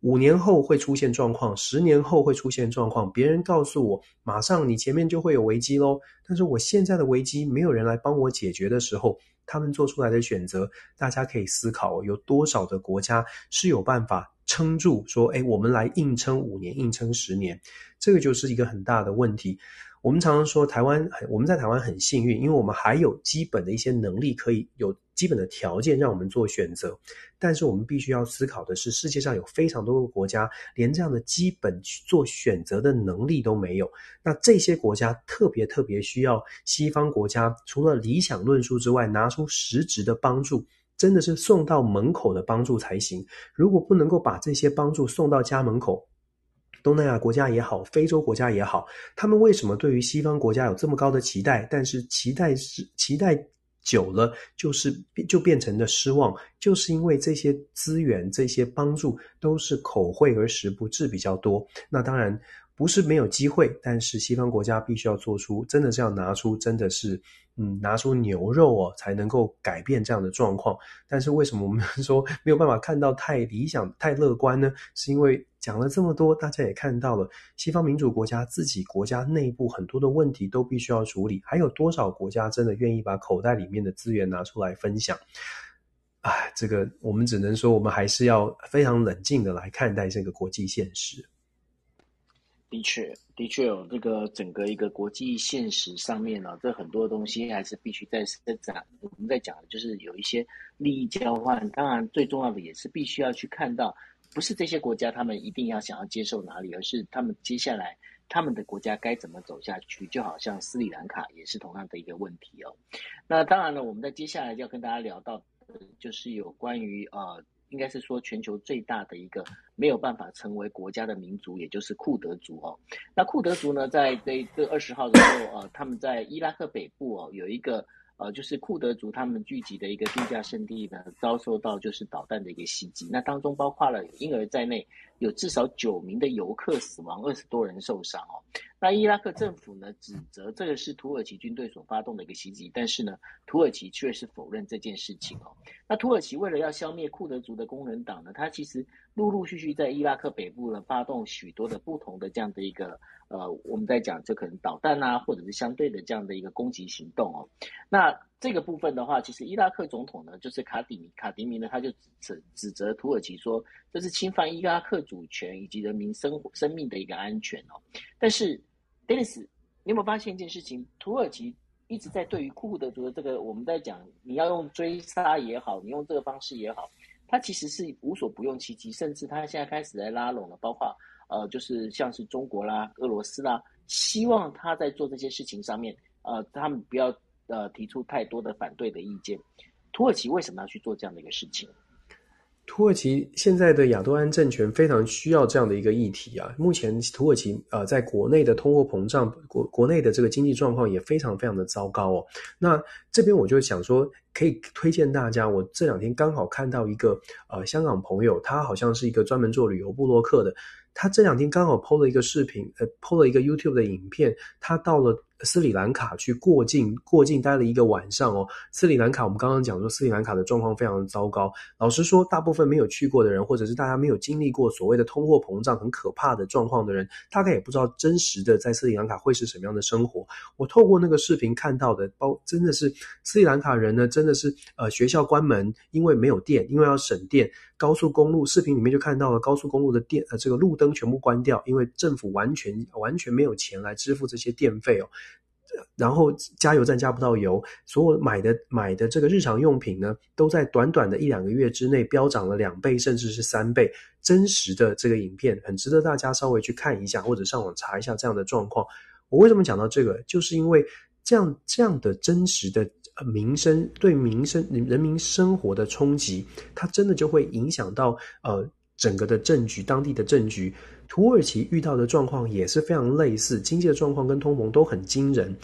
五年后会出现状况，十年后会出现状况。别人告诉我，马上你前面就会有危机喽。但是我现在的危机没有人来帮我解决的时候，他们做出来的选择，大家可以思考，有多少的国家是有办法撑住？说，诶，我们来硬撑五年，硬撑十年，这个就是一个很大的问题。我们常常说台湾，我们在台湾很幸运，因为我们还有基本的一些能力，可以有基本的条件让我们做选择。但是我们必须要思考的是，世界上有非常多个国家连这样的基本去做选择的能力都没有。那这些国家特别特别需要西方国家，除了理想论述之外，拿出实质的帮助，真的是送到门口的帮助才行。如果不能够把这些帮助送到家门口，东南亚国家也好，非洲国家也好，他们为什么对于西方国家有这么高的期待？但是期待是期待久了，就是就变成了失望，就是因为这些资源、这些帮助都是口惠而实不至比较多。那当然不是没有机会，但是西方国家必须要做出，真的是要拿出，真的是。嗯，拿出牛肉哦，才能够改变这样的状况。但是为什么我们说没有办法看到太理想、太乐观呢？是因为讲了这么多，大家也看到了，西方民主国家自己国家内部很多的问题都必须要处理。还有多少国家真的愿意把口袋里面的资源拿出来分享？哎，这个我们只能说，我们还是要非常冷静的来看待这个国际现实。的确，的确有这个整个一个国际现实上面呢，这很多东西还是必须在生长。我们在讲的就是有一些利益交换，当然最重要的也是必须要去看到不是这些国家他们一定要想要接受哪里，而是他们接下来他们的国家该怎么走下去。就好像斯里兰卡也是同样的一个问题哦。那当然了，我们在接下来就要跟大家聊到的就是有关于呃。应该是说，全球最大的一个没有办法成为国家的民族，也就是库德族哦。那库德族呢，在这这二十号的时候，呃，他们在伊拉克北部哦，有一个呃，就是库德族他们聚集的一个度假胜地呢，遭受到就是导弹的一个袭击。那当中包括了婴儿在内，有至少九名的游客死亡，二十多人受伤哦。那伊拉克政府呢，指责这个是土耳其军队所发动的一个袭击，但是呢，土耳其却是否认这件事情哦。那土耳其为了要消灭库德族的工人党呢，它其实陆陆续续在伊拉克北部呢发动许多的不同的这样的一个呃，我们在讲这可能导弹啊，或者是相对的这样的一个攻击行动哦。那这个部分的话，其实伊拉克总统呢，就是卡迪米，卡迪米呢，他就指指责土耳其说，这是侵犯伊拉克主权以及人民生活生命的一个安全哦。但是 Dennis，你有没有发现一件事情？土耳其一直在对于库德族的这个，我们在讲，你要用追杀也好，你用这个方式也好，他其实是无所不用其极，甚至他现在开始在拉拢了，包括呃，就是像是中国啦、俄罗斯啦，希望他在做这些事情上面，呃，他们不要呃提出太多的反对的意见。土耳其为什么要去做这样的一个事情？土耳其现在的亚多安政权非常需要这样的一个议题啊！目前土耳其呃，在国内的通货膨胀，国国内的这个经济状况也非常非常的糟糕哦。那这边我就想说，可以推荐大家，我这两天刚好看到一个呃香港朋友，他好像是一个专门做旅游布洛克的，他这两天刚好 PO 了一个视频，呃，PO 了一个 YouTube 的影片，他到了。斯里兰卡去过境，过境待了一个晚上哦。斯里兰卡，我们刚刚讲说，斯里兰卡的状况非常糟糕。老实说，大部分没有去过的人，或者是大家没有经历过所谓的通货膨胀很可怕的状况的人，大概也不知道真实的在斯里兰卡会是什么样的生活。我透过那个视频看到的，包真的是斯里兰卡人呢，真的是呃学校关门，因为没有电，因为要省电。高速公路视频里面就看到了高速公路的电呃这个路灯全部关掉，因为政府完全完全没有钱来支付这些电费哦。然后加油站加不到油，所有买的买的这个日常用品呢，都在短短的一两个月之内飙涨了两倍，甚至是三倍。真实的这个影片很值得大家稍微去看一下，或者上网查一下这样的状况。我为什么讲到这个？就是因为这样这样的真实的民生对民生人民生活的冲击，它真的就会影响到呃整个的政局，当地的政局。土耳其遇到的状况也是非常类似，经济的状况跟通膨都很惊人。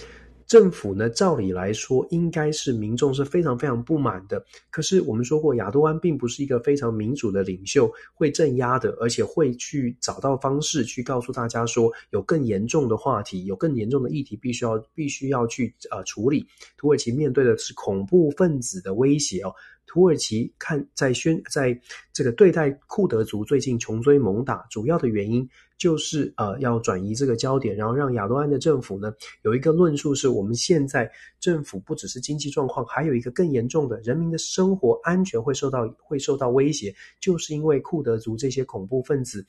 政府呢，照理来说应该是民众是非常非常不满的。可是我们说过，亚多安并不是一个非常民主的领袖，会镇压的，而且会去找到方式去告诉大家说，有更严重的话题，有更严重的议题，必须要必须要去呃处理。土耳其面对的是恐怖分子的威胁哦。土耳其看在宣在这个对待库德族最近穷追猛打，主要的原因就是呃要转移这个焦点，然后让亚多安的政府呢有一个论述是，我们现在政府不只是经济状况，还有一个更严重的人民的生活安全会受到会受到威胁，就是因为库德族这些恐怖分子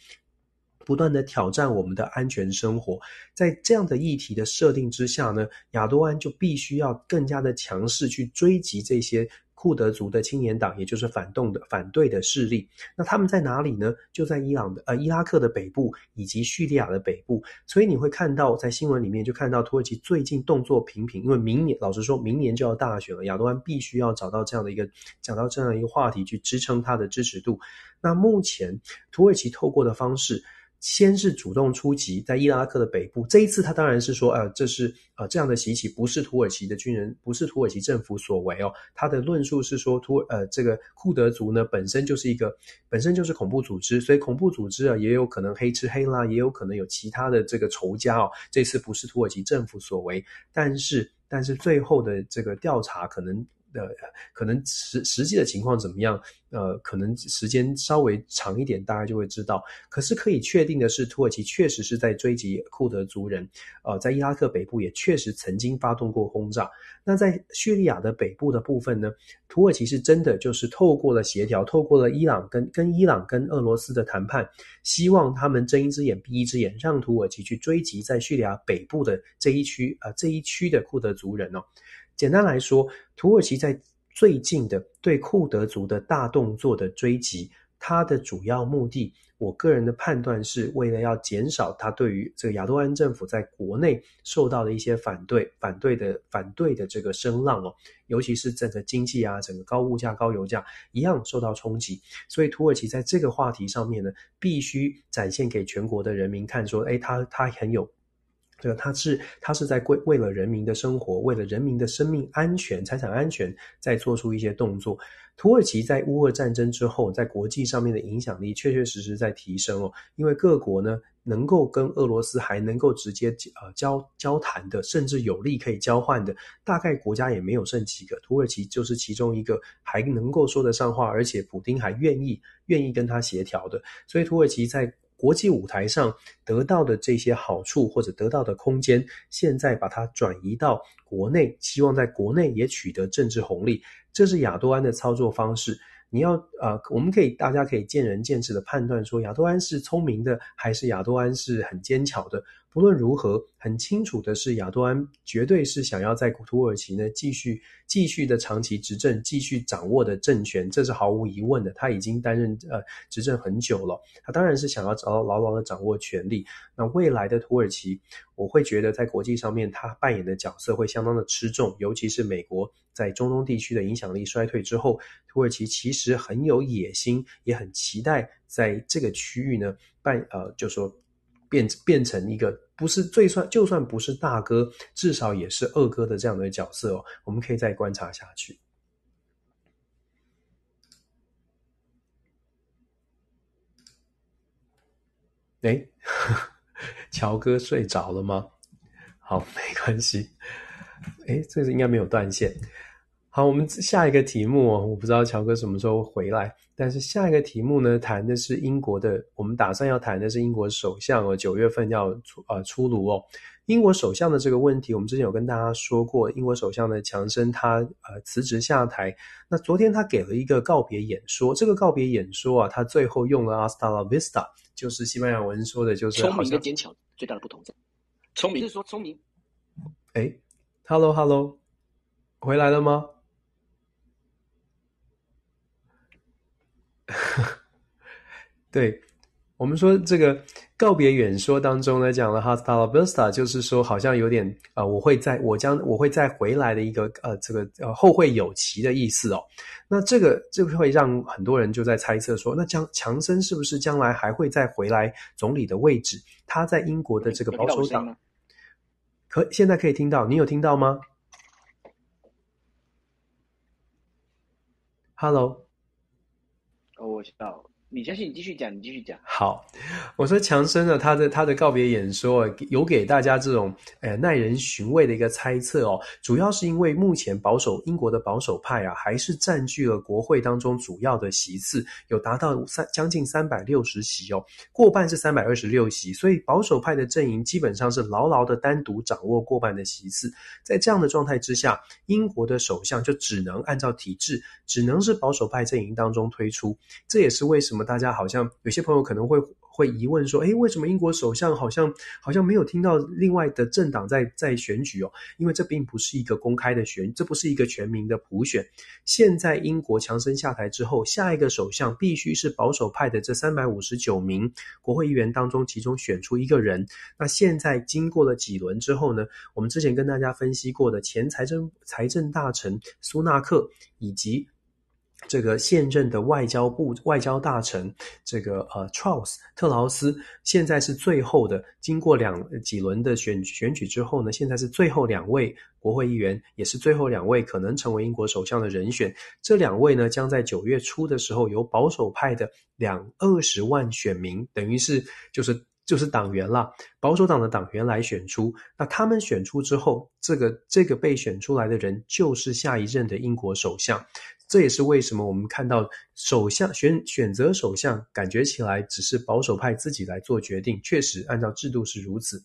不断的挑战我们的安全生活，在这样的议题的设定之下呢，亚多安就必须要更加的强势去追击这些。库德族的青年党，也就是反动的反对的势力，那他们在哪里呢？就在伊朗的呃伊拉克的北部以及叙利亚的北部。所以你会看到在新闻里面就看到土耳其最近动作频频，因为明年老实说，明年就要大选了，亚多安必须要找到这样的一个讲到这样一个话题去支撑他的支持度。那目前土耳其透过的方式。先是主动出击，在伊拉克的北部。这一次，他当然是说，呃，这是呃这样的袭击不是土耳其的军人，不是土耳其政府所为哦。他的论述是说，土呃这个库德族呢本身就是一个本身就是恐怖组织，所以恐怖组织啊也有可能黑吃黑啦，也有可能有其他的这个仇家哦。这次不是土耳其政府所为，但是但是最后的这个调查可能。呃，可能实实际的情况怎么样？呃，可能时间稍微长一点，大家就会知道。可是可以确定的是，土耳其确实是在追击库德族人。呃，在伊拉克北部也确实曾经发动过轰炸。那在叙利亚的北部的部分呢？土耳其是真的就是透过了协调，透过了伊朗跟跟伊朗跟俄罗斯的谈判，希望他们睁一只眼闭一只眼，让土耳其去追击在叙利亚北部的这一区呃这一区的库德族人哦。简单来说，土耳其在最近的对库德族的大动作的追击，它的主要目的，我个人的判断是为了要减少它对于这个亚多安政府在国内受到的一些反对、反对的、反对的这个声浪哦，尤其是整个经济啊，整个高物价、高油价一样受到冲击，所以土耳其在这个话题上面呢，必须展现给全国的人民看，说，诶，他他很有。这个他是他是在为为了人民的生活，为了人民的生命安全、财产安全，在做出一些动作。土耳其在乌俄战争之后，在国际上面的影响力确确实实在提升哦。因为各国呢能够跟俄罗斯还能够直接呃交交谈的，甚至有利可以交换的，大概国家也没有剩几个。土耳其就是其中一个还能够说得上话，而且普丁还愿意愿意跟他协调的。所以土耳其在。国际舞台上得到的这些好处或者得到的空间，现在把它转移到国内，希望在国内也取得政治红利，这是亚多安的操作方式。你要啊、我们可以大家可以见仁见智的判断说，亚多安是聪明的，还是亚多安是很奸巧的。不论如何，很清楚的是，亚多安绝对是想要在土耳其呢继续继续的长期执政，继续掌握的政权，这是毫无疑问的。他已经担任呃执政很久了，他当然是想要找到牢牢的掌握权力。那未来的土耳其，我会觉得在国际上面他扮演的角色会相当的吃重，尤其是美国在中东地区的影响力衰退之后，土耳其其实很有野心，也很期待在这个区域呢扮呃，就说。变变成一个不是最算，就算不是大哥，至少也是二哥的这样的角色哦。我们可以再观察下去。哎，乔哥睡着了吗？好，没关系。哎，这个应该没有断线。好，我们下一个题目哦，我不知道乔哥什么时候回来。但是下一个题目呢，谈的是英国的，我们打算要谈的是英国首相哦，九月份要出呃出炉哦。英国首相的这个问题，我们之前有跟大家说过，英国首相的强生他呃辞职下台。那昨天他给了一个告别演说，这个告别演说啊，他最后用了 Hasta la vista，就是西班牙文说的就是聪明跟坚强最大的不同在聪明是说聪明。哎，Hello Hello，回来了吗？对，我们说这个告别演说当中呢，讲了 Hasta la vista，就是说好像有点呃，我会在我将我会再回来的一个呃，这个呃后会有期的意思哦。那这个这个会让很多人就在猜测说，那将强森是不是将来还会再回来总理的位置？他在英国的这个保守党，可现在可以听到，你有听到吗？Hello。哦，我知道。你相信？你继续讲，你继续讲。好，我说强生呢，他的他的告别演说有给大家这种呃耐人寻味的一个猜测哦。主要是因为目前保守英国的保守派啊，还是占据了国会当中主要的席次，有达到三将近三百六十席哦，过半是三百二十六席，所以保守派的阵营基本上是牢牢的单独掌握过半的席次。在这样的状态之下，英国的首相就只能按照体制，只能是保守派阵营当中推出。这也是为什么。么大家好像有些朋友可能会会疑问说：“诶，为什么英国首相好像好像没有听到另外的政党在在选举哦？因为这并不是一个公开的选，这不是一个全民的普选。现在英国强生下台之后，下一个首相必须是保守派的这三百五十九名国会议员当中其中选出一个人。那现在经过了几轮之后呢？我们之前跟大家分析过的前财政财政大臣苏纳克以及。这个现任的外交部外交大臣，这个呃，Truss 特劳斯，现在是最后的，经过两几轮的选选举之后呢，现在是最后两位国会议员，也是最后两位可能成为英国首相的人选。这两位呢，将在九月初的时候，由保守派的两二十万选民，等于是就是就是党员啦，保守党的党员来选出。那他们选出之后，这个这个被选出来的人，就是下一任的英国首相。这也是为什么我们看到首相选选择首相，感觉起来只是保守派自己来做决定。确实，按照制度是如此。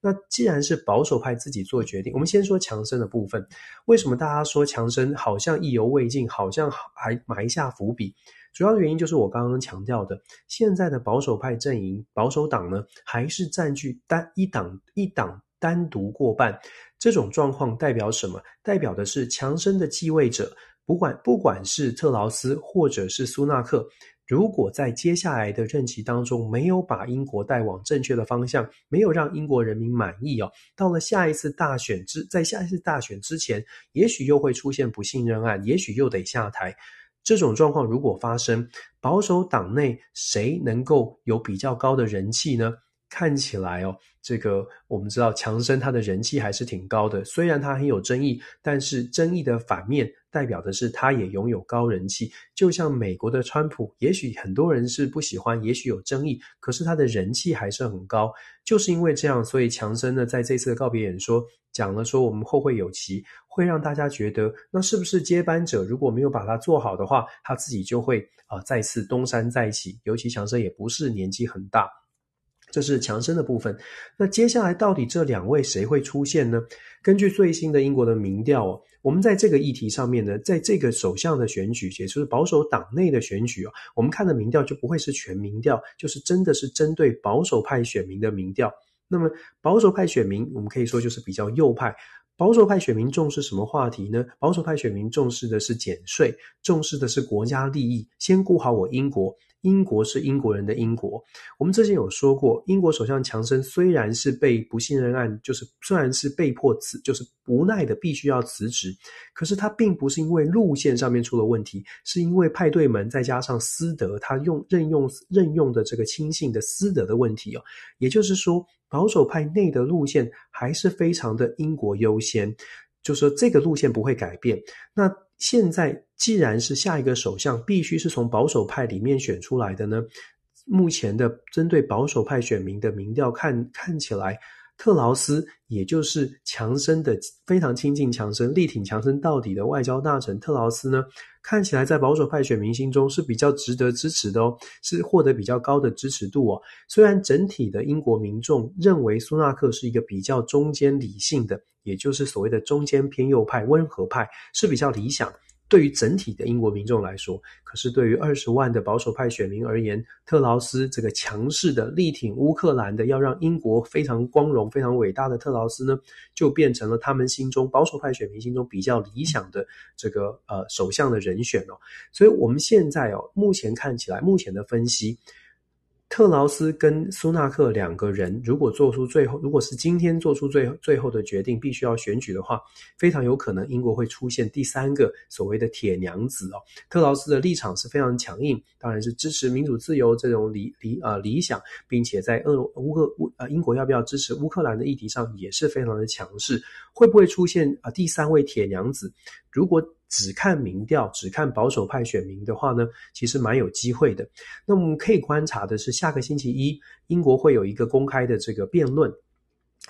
那既然是保守派自己做决定，我们先说强生的部分。为什么大家说强生好像意犹未尽，好像还埋下伏笔？主要的原因就是我刚刚强调的，现在的保守派阵营，保守党呢，还是占据单一党一党单独过半。这种状况代表什么？代表的是强生的继位者。不管不管是特劳斯或者是苏纳克，如果在接下来的任期当中没有把英国带往正确的方向，没有让英国人民满意哦，到了下一次大选之，在下一次大选之前，也许又会出现不信任案，也许又得下台。这种状况如果发生，保守党内谁能够有比较高的人气呢？看起来哦，这个我们知道强生他的人气还是挺高的，虽然他很有争议，但是争议的反面。代表的是他也拥有高人气，就像美国的川普，也许很多人是不喜欢，也许有争议，可是他的人气还是很高。就是因为这样，所以强生呢在这次的告别演说讲了说，我们后会有期，会让大家觉得，那是不是接班者如果没有把它做好的话，他自己就会啊、再次东山再起。尤其强生也不是年纪很大。这是强生的部分。那接下来到底这两位谁会出现呢？根据最新的英国的民调哦，我们在这个议题上面呢，在这个首相的选举，也就是保守党内的选举哦，我们看的民调就不会是全民调，就是真的是针对保守派选民的民调。那么保守派选民，我们可以说就是比较右派。保守派选民重视什么话题呢？保守派选民重视的是减税，重视的是国家利益，先顾好我英国。英国是英国人的英国。我们之前有说过，英国首相强生虽然是被不信任案，就是虽然是被迫辞，就是无奈的必须要辞职，可是他并不是因为路线上面出了问题，是因为派对门再加上私德，他用任用任用的这个亲信的私德的问题哦。也就是说，保守派内的路线还是非常的英国优先，就是说这个路线不会改变。那现在既然是下一个首相必须是从保守派里面选出来的呢，目前的针对保守派选民的民调看看起来，特劳斯也就是强生的非常亲近强生、力挺强生到底的外交大臣特劳斯呢，看起来在保守派选民心中是比较值得支持的哦，是获得比较高的支持度哦。虽然整体的英国民众认为苏纳克是一个比较中间理性的。也就是所谓的中间偏右派、温和派是比较理想，对于整体的英国民众来说。可是对于二十万的保守派选民而言，特劳斯这个强势的力挺乌克兰的，要让英国非常光荣、非常伟大的特劳斯呢，就变成了他们心中保守派选民心中比较理想的这个呃首相的人选哦。所以我们现在哦，目前看起来，目前的分析。特劳斯跟苏纳克两个人，如果做出最后，如果是今天做出最最后的决定，必须要选举的话，非常有可能英国会出现第三个所谓的铁娘子哦。特劳斯的立场是非常强硬，当然是支持民主自由这种理理呃理想，并且在俄罗乌克乌呃英国要不要支持乌克兰的议题上也是非常的强势。会不会出现啊第三位铁娘子？如果只看民调，只看保守派选民的话呢，其实蛮有机会的。那我们可以观察的是，下个星期一，英国会有一个公开的这个辩论。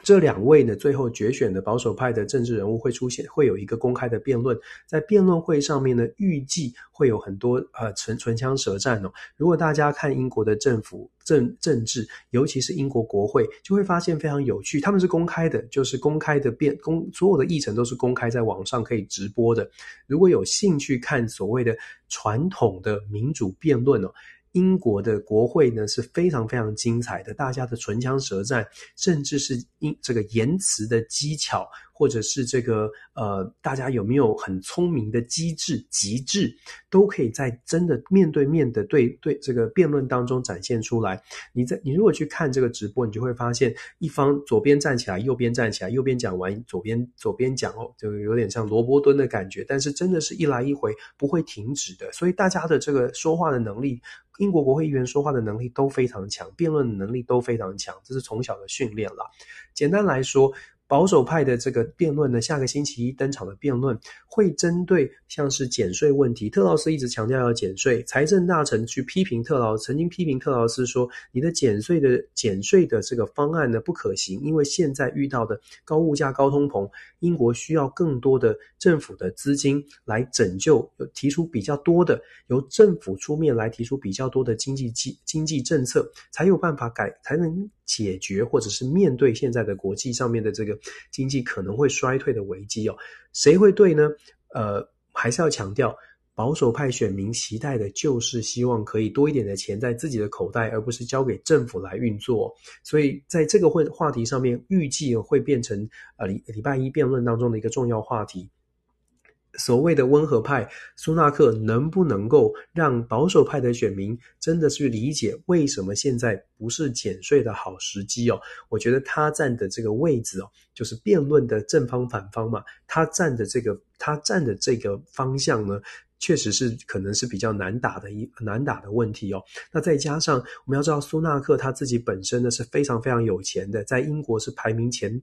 这两位呢，最后决选的保守派的政治人物会出现，会有一个公开的辩论。在辩论会上面呢，预计会有很多呃唇唇枪舌战哦。如果大家看英国的政府政政治，尤其是英国国会，就会发现非常有趣。他们是公开的，就是公开的辩公，所有的议程都是公开在网上可以直播的。如果有兴趣看所谓的传统的民主辩论哦。英国的国会呢是非常非常精彩的，大家的唇枪舌战，甚至是英这个言辞的技巧。或者是这个呃，大家有没有很聪明的机智、极致，都可以在真的面对面的对对这个辩论当中展现出来。你在你如果去看这个直播，你就会发现一方左边站起来，右边站起来，右边讲完，左边左边讲哦，就有点像罗伯敦的感觉。但是真的是一来一回不会停止的，所以大家的这个说话的能力，英国国会议员说话的能力都非常强，辩论的能力都非常强，这是从小的训练了。简单来说。保守派的这个辩论呢，下个星期一登场的辩论会针对像是减税问题。特劳斯一直强调要减税，财政大臣去批评特劳，曾经批评特劳斯说：“你的减税的减税的这个方案呢不可行，因为现在遇到的高物价、高通膨，英国需要更多的政府的资金来拯救，提出比较多的由政府出面来提出比较多的经济计经济政策，才有办法改，才能。”解决或者是面对现在的国际上面的这个经济可能会衰退的危机哦，谁会对呢？呃，还是要强调，保守派选民期待的就是希望可以多一点的钱在自己的口袋，而不是交给政府来运作。所以在这个会话题上面，预计会变成呃礼礼拜一辩论当中的一个重要话题。所谓的温和派苏纳克能不能够让保守派的选民真的去理解为什么现在不是减税的好时机哦？我觉得他站的这个位置哦，就是辩论的正方反方嘛，他站的这个他站的这个方向呢，确实是可能是比较难打的一难打的问题哦。那再加上我们要知道苏纳克他自己本身呢是非常非常有钱的，在英国是排名前。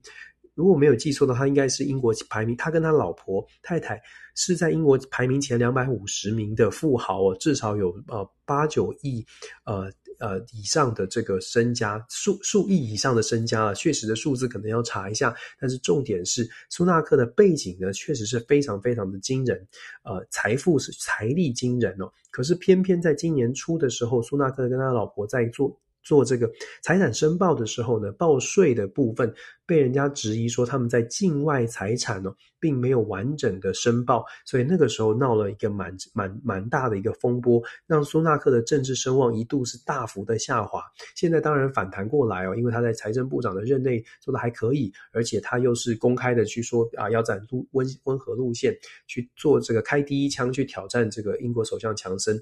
如果没有记错的话，应该是英国排名，他跟他老婆太太是在英国排名前两百五十名的富豪哦，至少有呃八九亿呃呃以上的这个身家，数数亿以上的身家了。确实的数字可能要查一下，但是重点是苏纳克的背景呢，确实是非常非常的惊人，呃，财富是财力惊人哦。可是偏偏在今年初的时候，苏纳克跟他老婆在做。做这个财产申报的时候呢，报税的部分被人家质疑说他们在境外财产哦，并没有完整的申报，所以那个时候闹了一个蛮蛮蛮大的一个风波，让苏纳克的政治声望一度是大幅的下滑。现在当然反弹过来哦，因为他在财政部长的任内做的还可以，而且他又是公开的去说啊，要走路温温和路线去做这个开第一枪去挑战这个英国首相强森，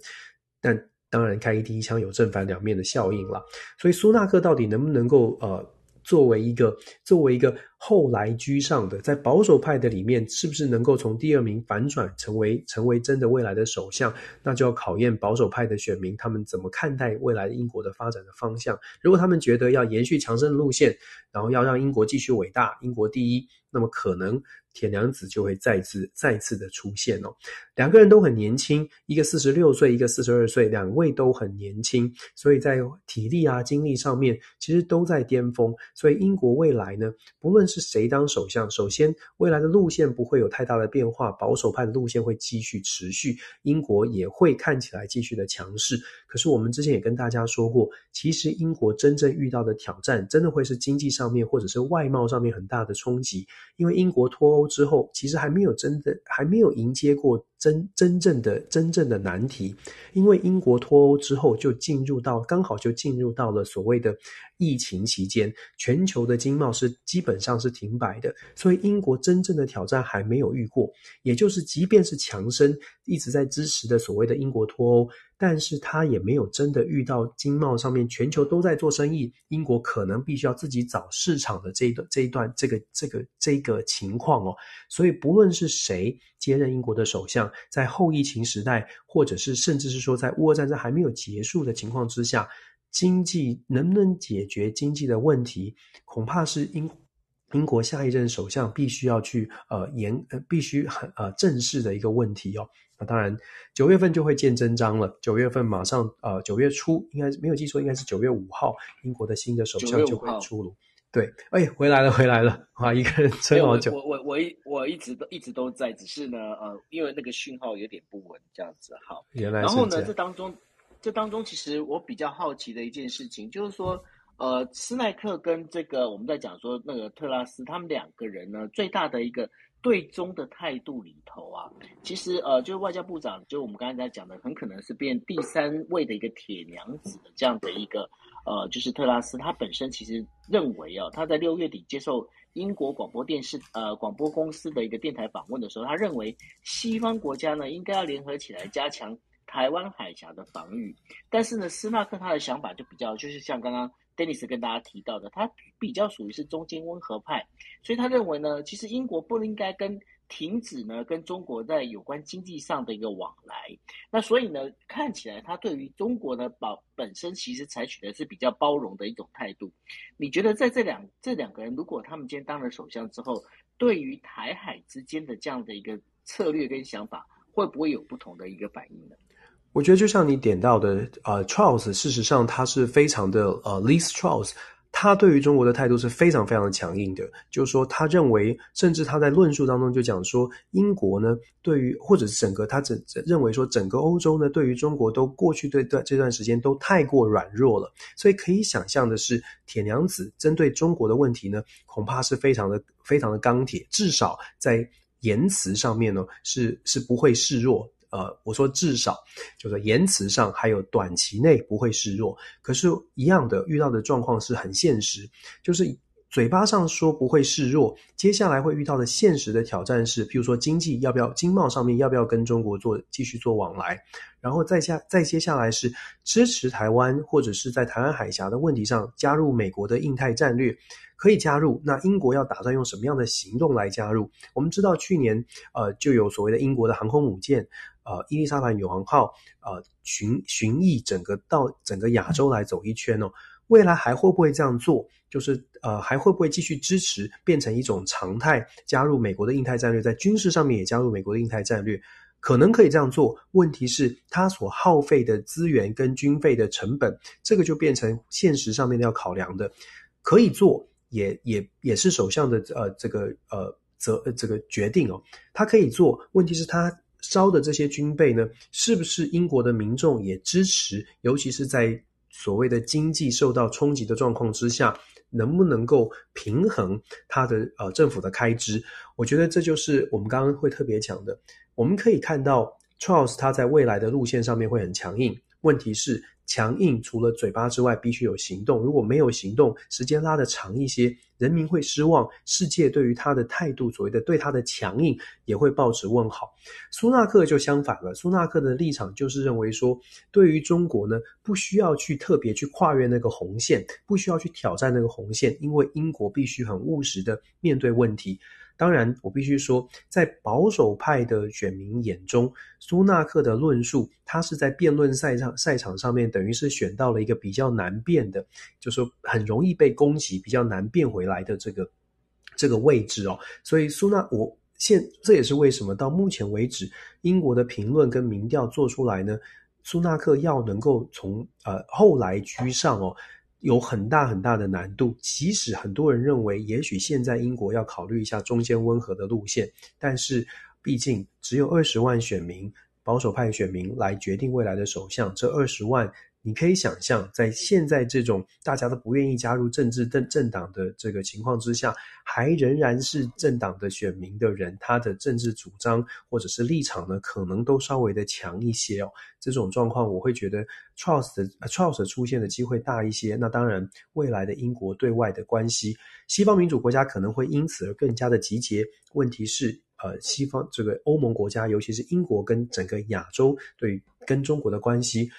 但。当然，开第一枪有正反两面的效应了，所以苏纳克到底能不能够呃，作为一个作为一个后来居上的，在保守派的里面，是不是能够从第二名反转成为成为真的未来的首相？那就要考验保守派的选民他们怎么看待未来英国的发展的方向。如果他们觉得要延续强盛的路线，然后要让英国继续伟大，英国第一，那么可能。铁娘子就会再次再次的出现哦，两个人都很年轻，一个四十六岁，一个四十二岁，两位都很年轻，所以在体力啊、精力上面其实都在巅峰。所以英国未来呢，不论是谁当首相，首先未来的路线不会有太大的变化，保守派的路线会继续持续，英国也会看起来继续的强势。可是我们之前也跟大家说过，其实英国真正遇到的挑战，真的会是经济上面或者是外贸上面很大的冲击，因为英国脱欧。之后，其实还没有真的还没有迎接过真真正的真正的难题，因为英国脱欧之后就进入到刚好就进入到了所谓的疫情期间，全球的经贸是基本上是停摆的，所以英国真正的挑战还没有遇过，也就是即便是强生一直在支持的所谓的英国脱欧。但是他也没有真的遇到经贸上面全球都在做生意，英国可能必须要自己找市场的这一段这一段这个这个这个情况哦。所以不论是谁接任英国的首相，在后疫情时代，或者是甚至是说在乌俄战争还没有结束的情况之下，经济能不能解决经济的问题，恐怕是英英国下一任首相必须要去呃严呃必须很呃正视的一个问题哦。那当然，九月份就会见真章了。九月份马上，呃，九月初应该没有记错，应该是九月五号，英国的新的首相就会出炉。对，哎，回来了，回来了，哇，一个人撑好久。我我我一我一直都一直都在，只是呢，呃，因为那个讯号有点不稳，这样子。好，原来是。然后呢，这当中，这当中其实我比较好奇的一件事情，就是说，呃，斯奈克跟这个我们在讲说那个特拉斯，他们两个人呢，最大的一个。对中的态度里头啊，其实呃，就是外交部长，就我们刚才在讲的，很可能是变第三位的一个铁娘子的这样的一个呃，就是特拉斯，他本身其实认为啊，他在六月底接受英国广播电视呃广播公司的一个电台访问的时候，他认为西方国家呢应该要联合起来加强台湾海峡的防御，但是呢，斯纳克他的想法就比较就是像刚刚。Dennis 跟大家提到的，他比较属于是中间温和派，所以他认为呢，其实英国不应该跟停止呢跟中国在有关经济上的一个往来。那所以呢，看起来他对于中国的保本身其实采取的是比较包容的一种态度。你觉得在这两这两个人，如果他们今天当了首相之后，对于台海之间的这样的一个策略跟想法，会不会有不同的一个反应呢？我觉得就像你点到的，呃，Charles 事实上他是非常的，呃，Liz Truss，他对于中国的态度是非常非常的强硬的，就是说他认为，甚至他在论述当中就讲说，英国呢对于或者是整个他整认为说整个欧洲呢对于中国都过去对段这段时间都太过软弱了，所以可以想象的是，铁娘子针对中国的问题呢，恐怕是非常的非常的钢铁，至少在言辞上面呢是是不会示弱。呃，我说至少就是言辞上还有短期内不会示弱，可是，一样的遇到的状况是很现实，就是嘴巴上说不会示弱，接下来会遇到的现实的挑战是，譬如说经济要不要、经贸上面要不要跟中国做继续做往来，然后再下再接下来是支持台湾或者是在台湾海峡的问题上加入美国的印太战略，可以加入。那英国要打算用什么样的行动来加入？我们知道去年呃就有所谓的英国的航空母舰呃伊丽莎白女王号呃巡巡弋整个到整个亚洲来走一圈哦，未来还会不会这样做？就是呃，还会不会继续支持，变成一种常态，加入美国的印太战略，在军事上面也加入美国的印太战略，可能可以这样做。问题是，它所耗费的资源跟军费的成本，这个就变成现实上面要考量的。可以做，也也也是首相的呃这个呃责这个决定哦，他可以做。问题是，他烧的这些军备呢，是不是英国的民众也支持？尤其是在所谓的经济受到冲击的状况之下。能不能够平衡他的呃政府的开支？我觉得这就是我们刚刚会特别讲的。我们可以看到，Charles 他在未来的路线上面会很强硬。问题是，强硬除了嘴巴之外，必须有行动。如果没有行动，时间拉得长一些，人民会失望，世界对于他的态度，所谓的对他的强硬，也会抱持问号。苏纳克就相反了，苏纳克的立场就是认为说，对于中国呢，不需要去特别去跨越那个红线，不需要去挑战那个红线，因为英国必须很务实的面对问题。当然，我必须说，在保守派的选民眼中，苏纳克的论述，他是在辩论赛上赛场上面，等于是选到了一个比较难辩的，就是说很容易被攻击、比较难辩回来的这个这个位置哦。所以苏纳，我现这也是为什么到目前为止，英国的评论跟民调做出来呢，苏纳克要能够从呃后来居上哦。有很大很大的难度，即使很多人认为，也许现在英国要考虑一下中间温和的路线，但是毕竟只有二十万选民，保守派选民来决定未来的首相，这二十万。你可以想象，在现在这种大家都不愿意加入政治政政党的这个情况之下，还仍然是政党的选民的人，他的政治主张或者是立场呢，可能都稍微的强一些哦。这种状况，我会觉得 Charles 的 Charles 出现的机会大一些。那当然，未来的英国对外的关系，西方民主国家可能会因此而更加的集结。问题是，呃，西方这个欧盟国家，尤其是英国跟整个亚洲对跟中国的关系。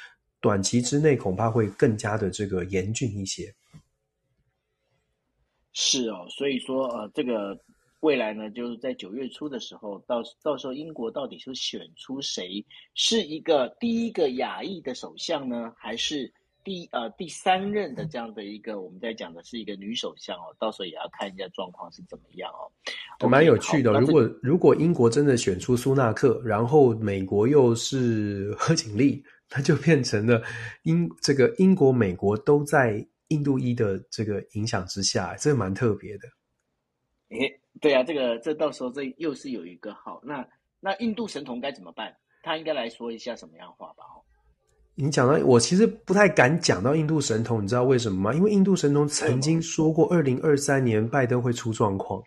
短期之内恐怕会更加的这个严峻一些。是哦，所以说呃，这个未来呢，就是在九月初的时候，到到时候英国到底是选出谁，是一个第一个亚裔的首相呢，还是第呃第三任的这样的一个我们在讲的是一个女首相哦？到时候也要看一下状况是怎么样哦。蛮有趣的，如果如果英国真的选出苏纳克，然后美国又是 贺锦丽。它就变成了英这个英国、美国都在印度裔的这个影响之下，这个蛮特别的。诶，对啊，这个这到时候这又是有一个好，那那印度神童该怎么办？他应该来说一下什么样话吧？哦，你讲到我其实不太敢讲到印度神童，你知道为什么吗？因为印度神童曾经说过，二零二三年拜登会出状况。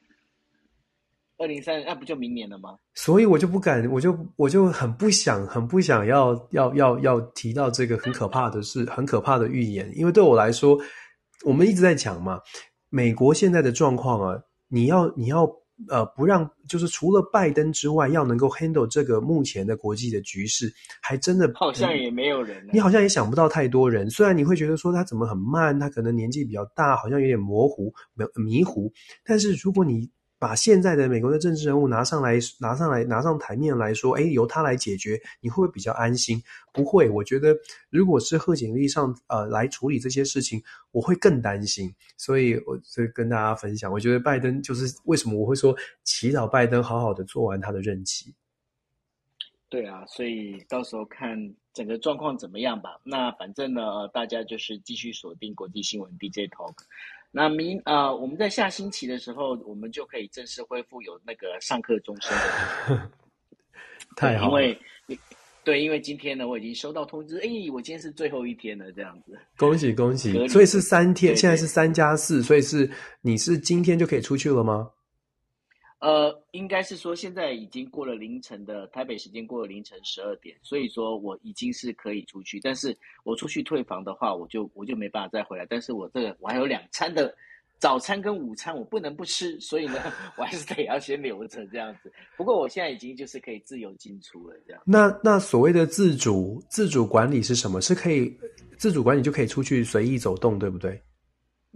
二零三，那不就明年了吗？所以我就不敢，我就我就很不想，很不想要要要要提到这个很可怕的事，很可怕的预言。因为对我来说，我们一直在讲嘛，美国现在的状况啊，你要你要呃不让，就是除了拜登之外，要能够 handle 这个目前的国际的局势，还真的好像也没有人。你好像也想不到太多人。虽然你会觉得说他怎么很慢，他可能年纪比较大，好像有点模糊、迷糊，但是如果你把现在的美国的政治人物拿上来，拿上来，拿上台面来说，诶，由他来解决，你会不会比较安心？不会，我觉得如果是贺锦丽上呃来处理这些事情，我会更担心。所以，我就跟大家分享，我觉得拜登就是为什么我会说祈祷拜登好好的做完他的任期。对啊，所以到时候看整个状况怎么样吧。那反正呢，大家就是继续锁定国际新闻 DJ Talk。那明啊、呃，我们在下星期的时候，我们就可以正式恢复有那个上课钟声的。太好了，因为对，因为今天呢，我已经收到通知，哎，我今天是最后一天了，这样子。恭喜恭喜！所以是三天，对对，现在是三加四，所以是你是今天就可以出去了吗？呃，应该是说现在已经过了凌晨的台北时间，过了凌晨十二点，所以说我已经是可以出去。但是我出去退房的话，我就我就没办法再回来。但是我这个我还有两餐的早餐跟午餐我不能不吃，所以呢，我还是得要先留着这样子。不过我现在已经就是可以自由进出了，这样。那那所谓的自主自主管理是什么？是可以自主管理就可以出去随意走动，对不对？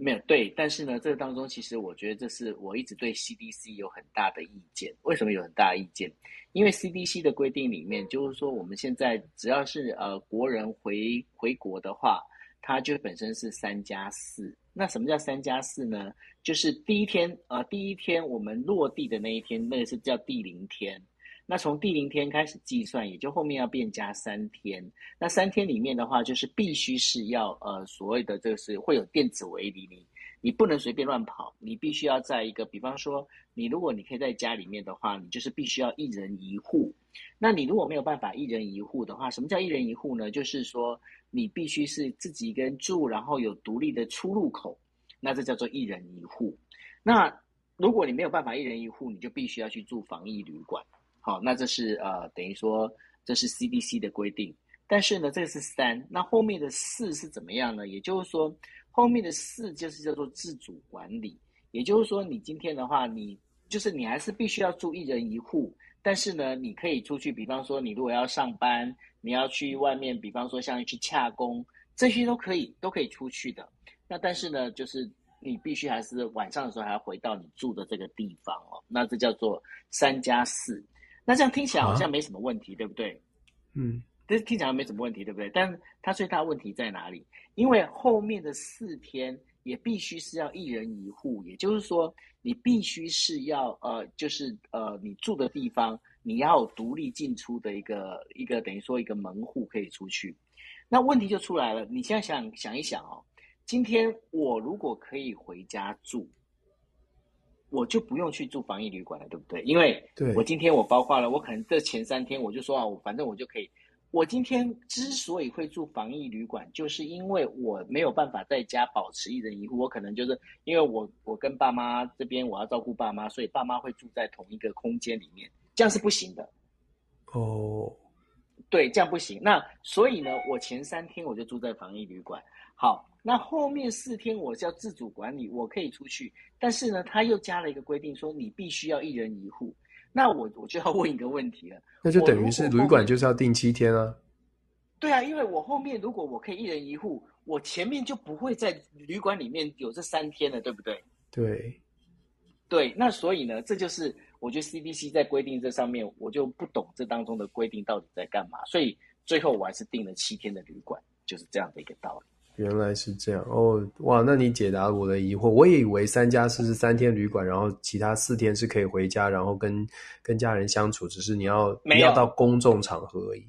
没有对，但是呢，这个当中其实我觉得这是我一直对 CDC 有很大的意见。为什么有很大的意见？因为 CDC 的规定里面就是说，我们现在只要是呃国人回回国的话，它就本身是三加四。那什么叫三加四呢？就是第一天，呃，第一天我们落地的那一天，那个是叫第零天。那从第零天开始计算，也就后面要变加三天。那三天里面的话，就是必须是要呃所谓的这个是会有电子围篱，你你不能随便乱跑，你必须要在一个，比方说你如果你可以在家里面的话，你就是必须要一人一户。那你如果没有办法一人一户的话，什么叫一人一户呢？就是说。你必须是自己一个人住，然后有独立的出入口，那这叫做一人一户。那如果你没有办法一人一户，你就必须要去住防疫旅馆。好，那这是呃等于说这是 CDC 的规定。但是呢，这个是三，那后面的四是怎么样呢？也就是说，后面的四就是叫做自主管理。也就是说，你今天的话，你就是你还是必须要住一人一户，但是呢，你可以出去，比方说你如果要上班。你要去外面，比方说像去洽公，这些都可以，都可以出去的。那但是呢，就是你必须还是晚上的时候还要回到你住的这个地方哦。那这叫做三加四。那这样听起来好像没什么问题，啊、对不对？嗯，这听起来没什么问题，对不对？但它最大问题在哪里？因为后面的四天也必须是要一人一户，也就是说，你必须是要呃，就是呃，你住的地方。你要有独立进出的一个一个等于说一个门户可以出去，那问题就出来了。你现在想想一想哦，今天我如果可以回家住，我就不用去住防疫旅馆了，对不对？因为我今天我包括了，我可能这前三天我就说啊，我反正我就可以。我今天之所以会住防疫旅馆，就是因为我没有办法在家保持一人一户，我可能就是因为我我跟爸妈这边我要照顾爸妈，所以爸妈会住在同一个空间里面。这样是不行的，哦，oh. 对，这样不行。那所以呢，我前三天我就住在防疫旅馆。好，那后面四天我是要自主管理，我可以出去。但是呢，他又加了一个规定，说你必须要一人一户。那我我就要问一个问题了，那就等于是旅馆就是要订七天啊？对啊，因为我后面如果我可以一人一户，我前面就不会在旅馆里面有这三天了，对不对？对，对，那所以呢，这就是。我觉得 CDC 在规定这上面，我就不懂这当中的规定到底在干嘛，所以最后我还是订了七天的旅馆，就是这样的一个道理。原来是这样哦，哇，那你解答了我的疑惑。我也以为三加四是三天旅馆，然后其他四天是可以回家，然后跟跟家人相处，只是你要你要到公众场合而已。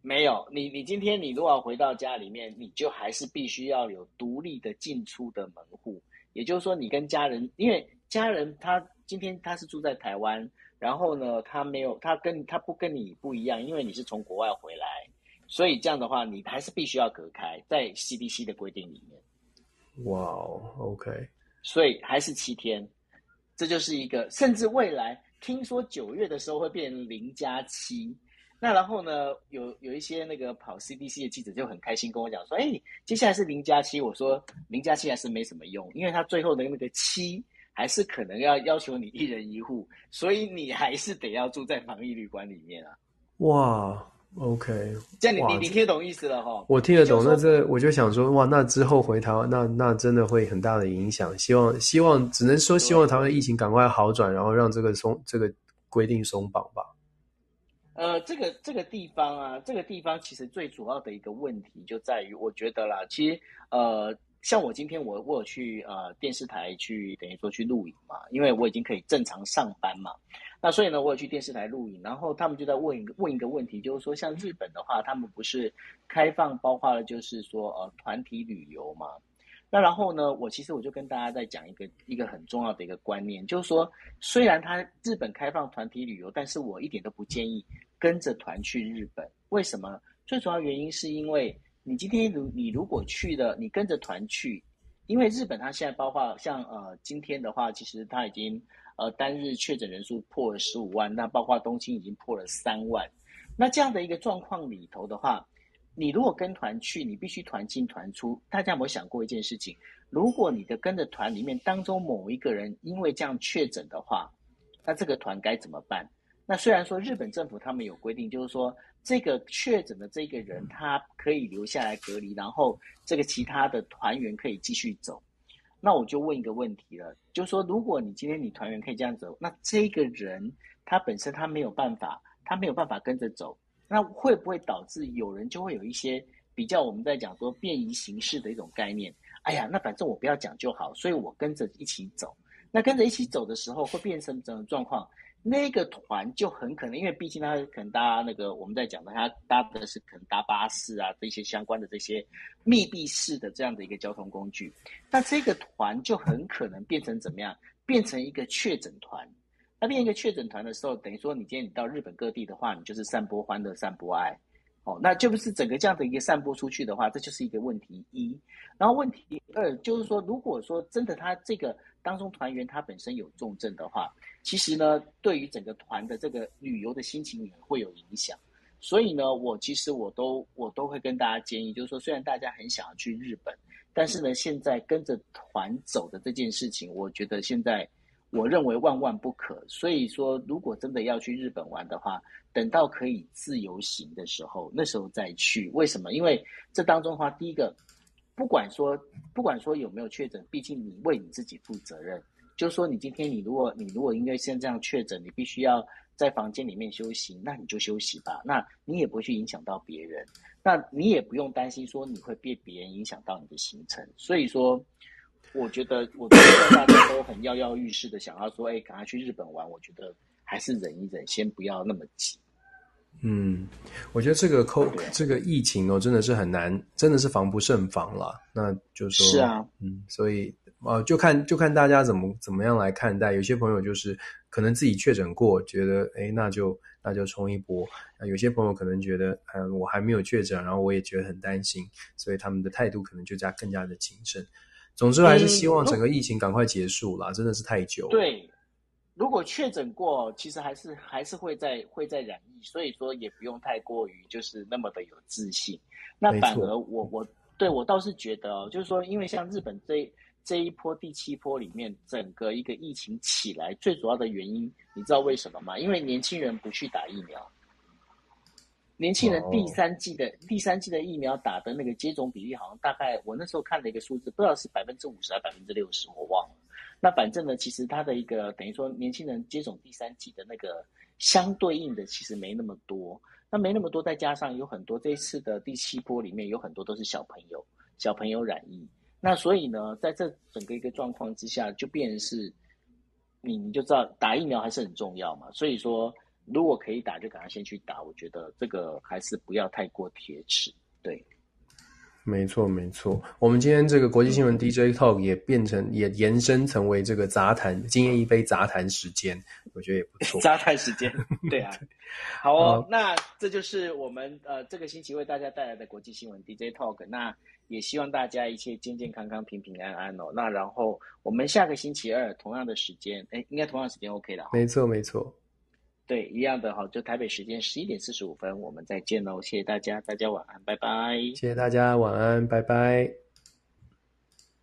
没有，你你今天你如果要回到家里面，你就还是必须要有独立的进出的门户，也就是说，你跟家人，因为家人他。今天他是住在台湾，然后呢，他没有，他跟他不跟你不一样，因为你是从国外回来，所以这样的话，你还是必须要隔开，在 CDC 的规定里面。哇哦，OK，所以还是七天，这就是一个，甚至未来听说九月的时候会变零加七，那然后呢，有有一些那个跑 CDC 的记者就很开心跟我讲说，哎，接下来是零加七，我说零加七还是没什么用，因为他最后的那个七。还是可能要要求你一人一户，所以你还是得要住在防疫旅馆里面啊。哇，OK，这样你你你听得懂意思了哈？我听得懂，那这我就想说，哇，那之后回台湾，那那真的会很大的影响。希望希望只能说希望台湾疫情赶快好转，然后让这个松这个规定松绑吧。呃，这个这个地方啊，这个地方其实最主要的一个问题就在于，我觉得啦，其实呃。像我今天我我有去呃电视台去等于说去录影嘛，因为我已经可以正常上班嘛，那所以呢我有去电视台录影，然后他们就在问一个问一个问题，就是说像日本的话，他们不是开放包括了就是说呃团体旅游嘛，那然后呢我其实我就跟大家在讲一个一个很重要的一个观念，就是说虽然他日本开放团体旅游，但是我一点都不建议跟着团去日本，为什么？最主要原因是因为。你今天如你如果去了，你跟着团去，因为日本它现在包括像呃今天的话，其实它已经呃单日确诊人数破了十五万，那包括东京已经破了三万，那这样的一个状况里头的话，你如果跟团去，你必须团进团出。大家有没有想过一件事情？如果你的跟着团里面当中某一个人因为这样确诊的话，那这个团该怎么办？那虽然说日本政府他们有规定，就是说这个确诊的这个人他可以留下来隔离，然后这个其他的团员可以继续走。那我就问一个问题了，就是说如果你今天你团员可以这样走，那这个人他本身他没有办法，他没有办法跟着走，那会不会导致有人就会有一些比较我们在讲说便宜形式的一种概念？哎呀，那反正我不要讲就好，所以我跟着一起走。那跟着一起走的时候，会变成怎么状况？那个团就很可能，因为毕竟他可能搭那个我们在讲的，他搭的是可能搭巴士啊，这些相关的这些密闭式的这样的一个交通工具。那这个团就很可能变成怎么样？变成一个确诊团。那变一个确诊团的时候，等于说你今天你到日本各地的话，你就是散播欢乐、散播爱。哦，那就不是整个这样的一个散播出去的话，这就是一个问题一。然后问题二就是说，如果说真的他这个当中团员他本身有重症的话，其实呢，对于整个团的这个旅游的心情也会有影响。所以呢，我其实我都我都会跟大家建议，就是说，虽然大家很想要去日本，但是呢，现在跟着团走的这件事情，我觉得现在。我认为万万不可，所以说，如果真的要去日本玩的话，等到可以自由行的时候，那时候再去。为什么？因为这当中的话，第一个，不管说不管说有没有确诊，毕竟你为你自己负责任。就是说，你今天你如果你如果因为现在这样确诊，你必须要在房间里面休息，那你就休息吧。那你也不会去影响到别人，那你也不用担心说你会被别人影响到你的行程。所以说。我觉得，我觉得大家都很跃跃欲试的想要说，哎，赶快去日本玩。我觉得还是忍一忍，先不要那么急。嗯，我觉得这个 COVID 这个疫情哦，真的是很难，真的是防不胜防了。那就是说，是啊，嗯，所以呃，就看就看大家怎么怎么样来看待。有些朋友就是可能自己确诊过，觉得哎，那就那就冲一波。那有些朋友可能觉得，嗯，我还没有确诊，然后我也觉得很担心，所以他们的态度可能就加更加的谨慎。总之还是希望整个疫情赶快结束啦，嗯、真的是太久了。对，如果确诊过，其实还是还是会在会在染疫，所以说也不用太过于就是那么的有自信。那反而我我对我倒是觉得哦，就是说，因为像日本这这一波第七波里面，整个一个疫情起来最主要的原因，你知道为什么吗？因为年轻人不去打疫苗。年轻人第三季的、oh. 第三季的疫苗打的那个接种比例，好像大概我那时候看了一个数字，不知道是百分之五十还是百分之六十，我忘了。那反正呢，其实它的一个等于说年轻人接种第三剂的那个相对应的其实没那么多。那没那么多，再加上有很多这次的第七波里面有很多都是小朋友，小朋友染疫。那所以呢，在这整个一个状况之下，就变是你你就知道打疫苗还是很重要嘛。所以说。如果可以打，就赶快先去打。我觉得这个还是不要太过铁齿。对，没错没错。我们今天这个国际新闻 DJ Talk 也变成也延伸成为这个杂谈，今夜一杯杂谈时间，我觉得也不错。杂谈时间，对啊。好哦，那这就是我们呃这个星期为大家带来的国际新闻 DJ Talk。那也希望大家一切健健康康、平平安安哦。那然后我们下个星期二同样的时间，哎，应该同样时间 OK 的。没错没错。对，一样的哈，就台北时间十一点四十五分，我们再见喽，谢谢大家，大家晚安，拜拜。谢谢大家，晚安，拜拜。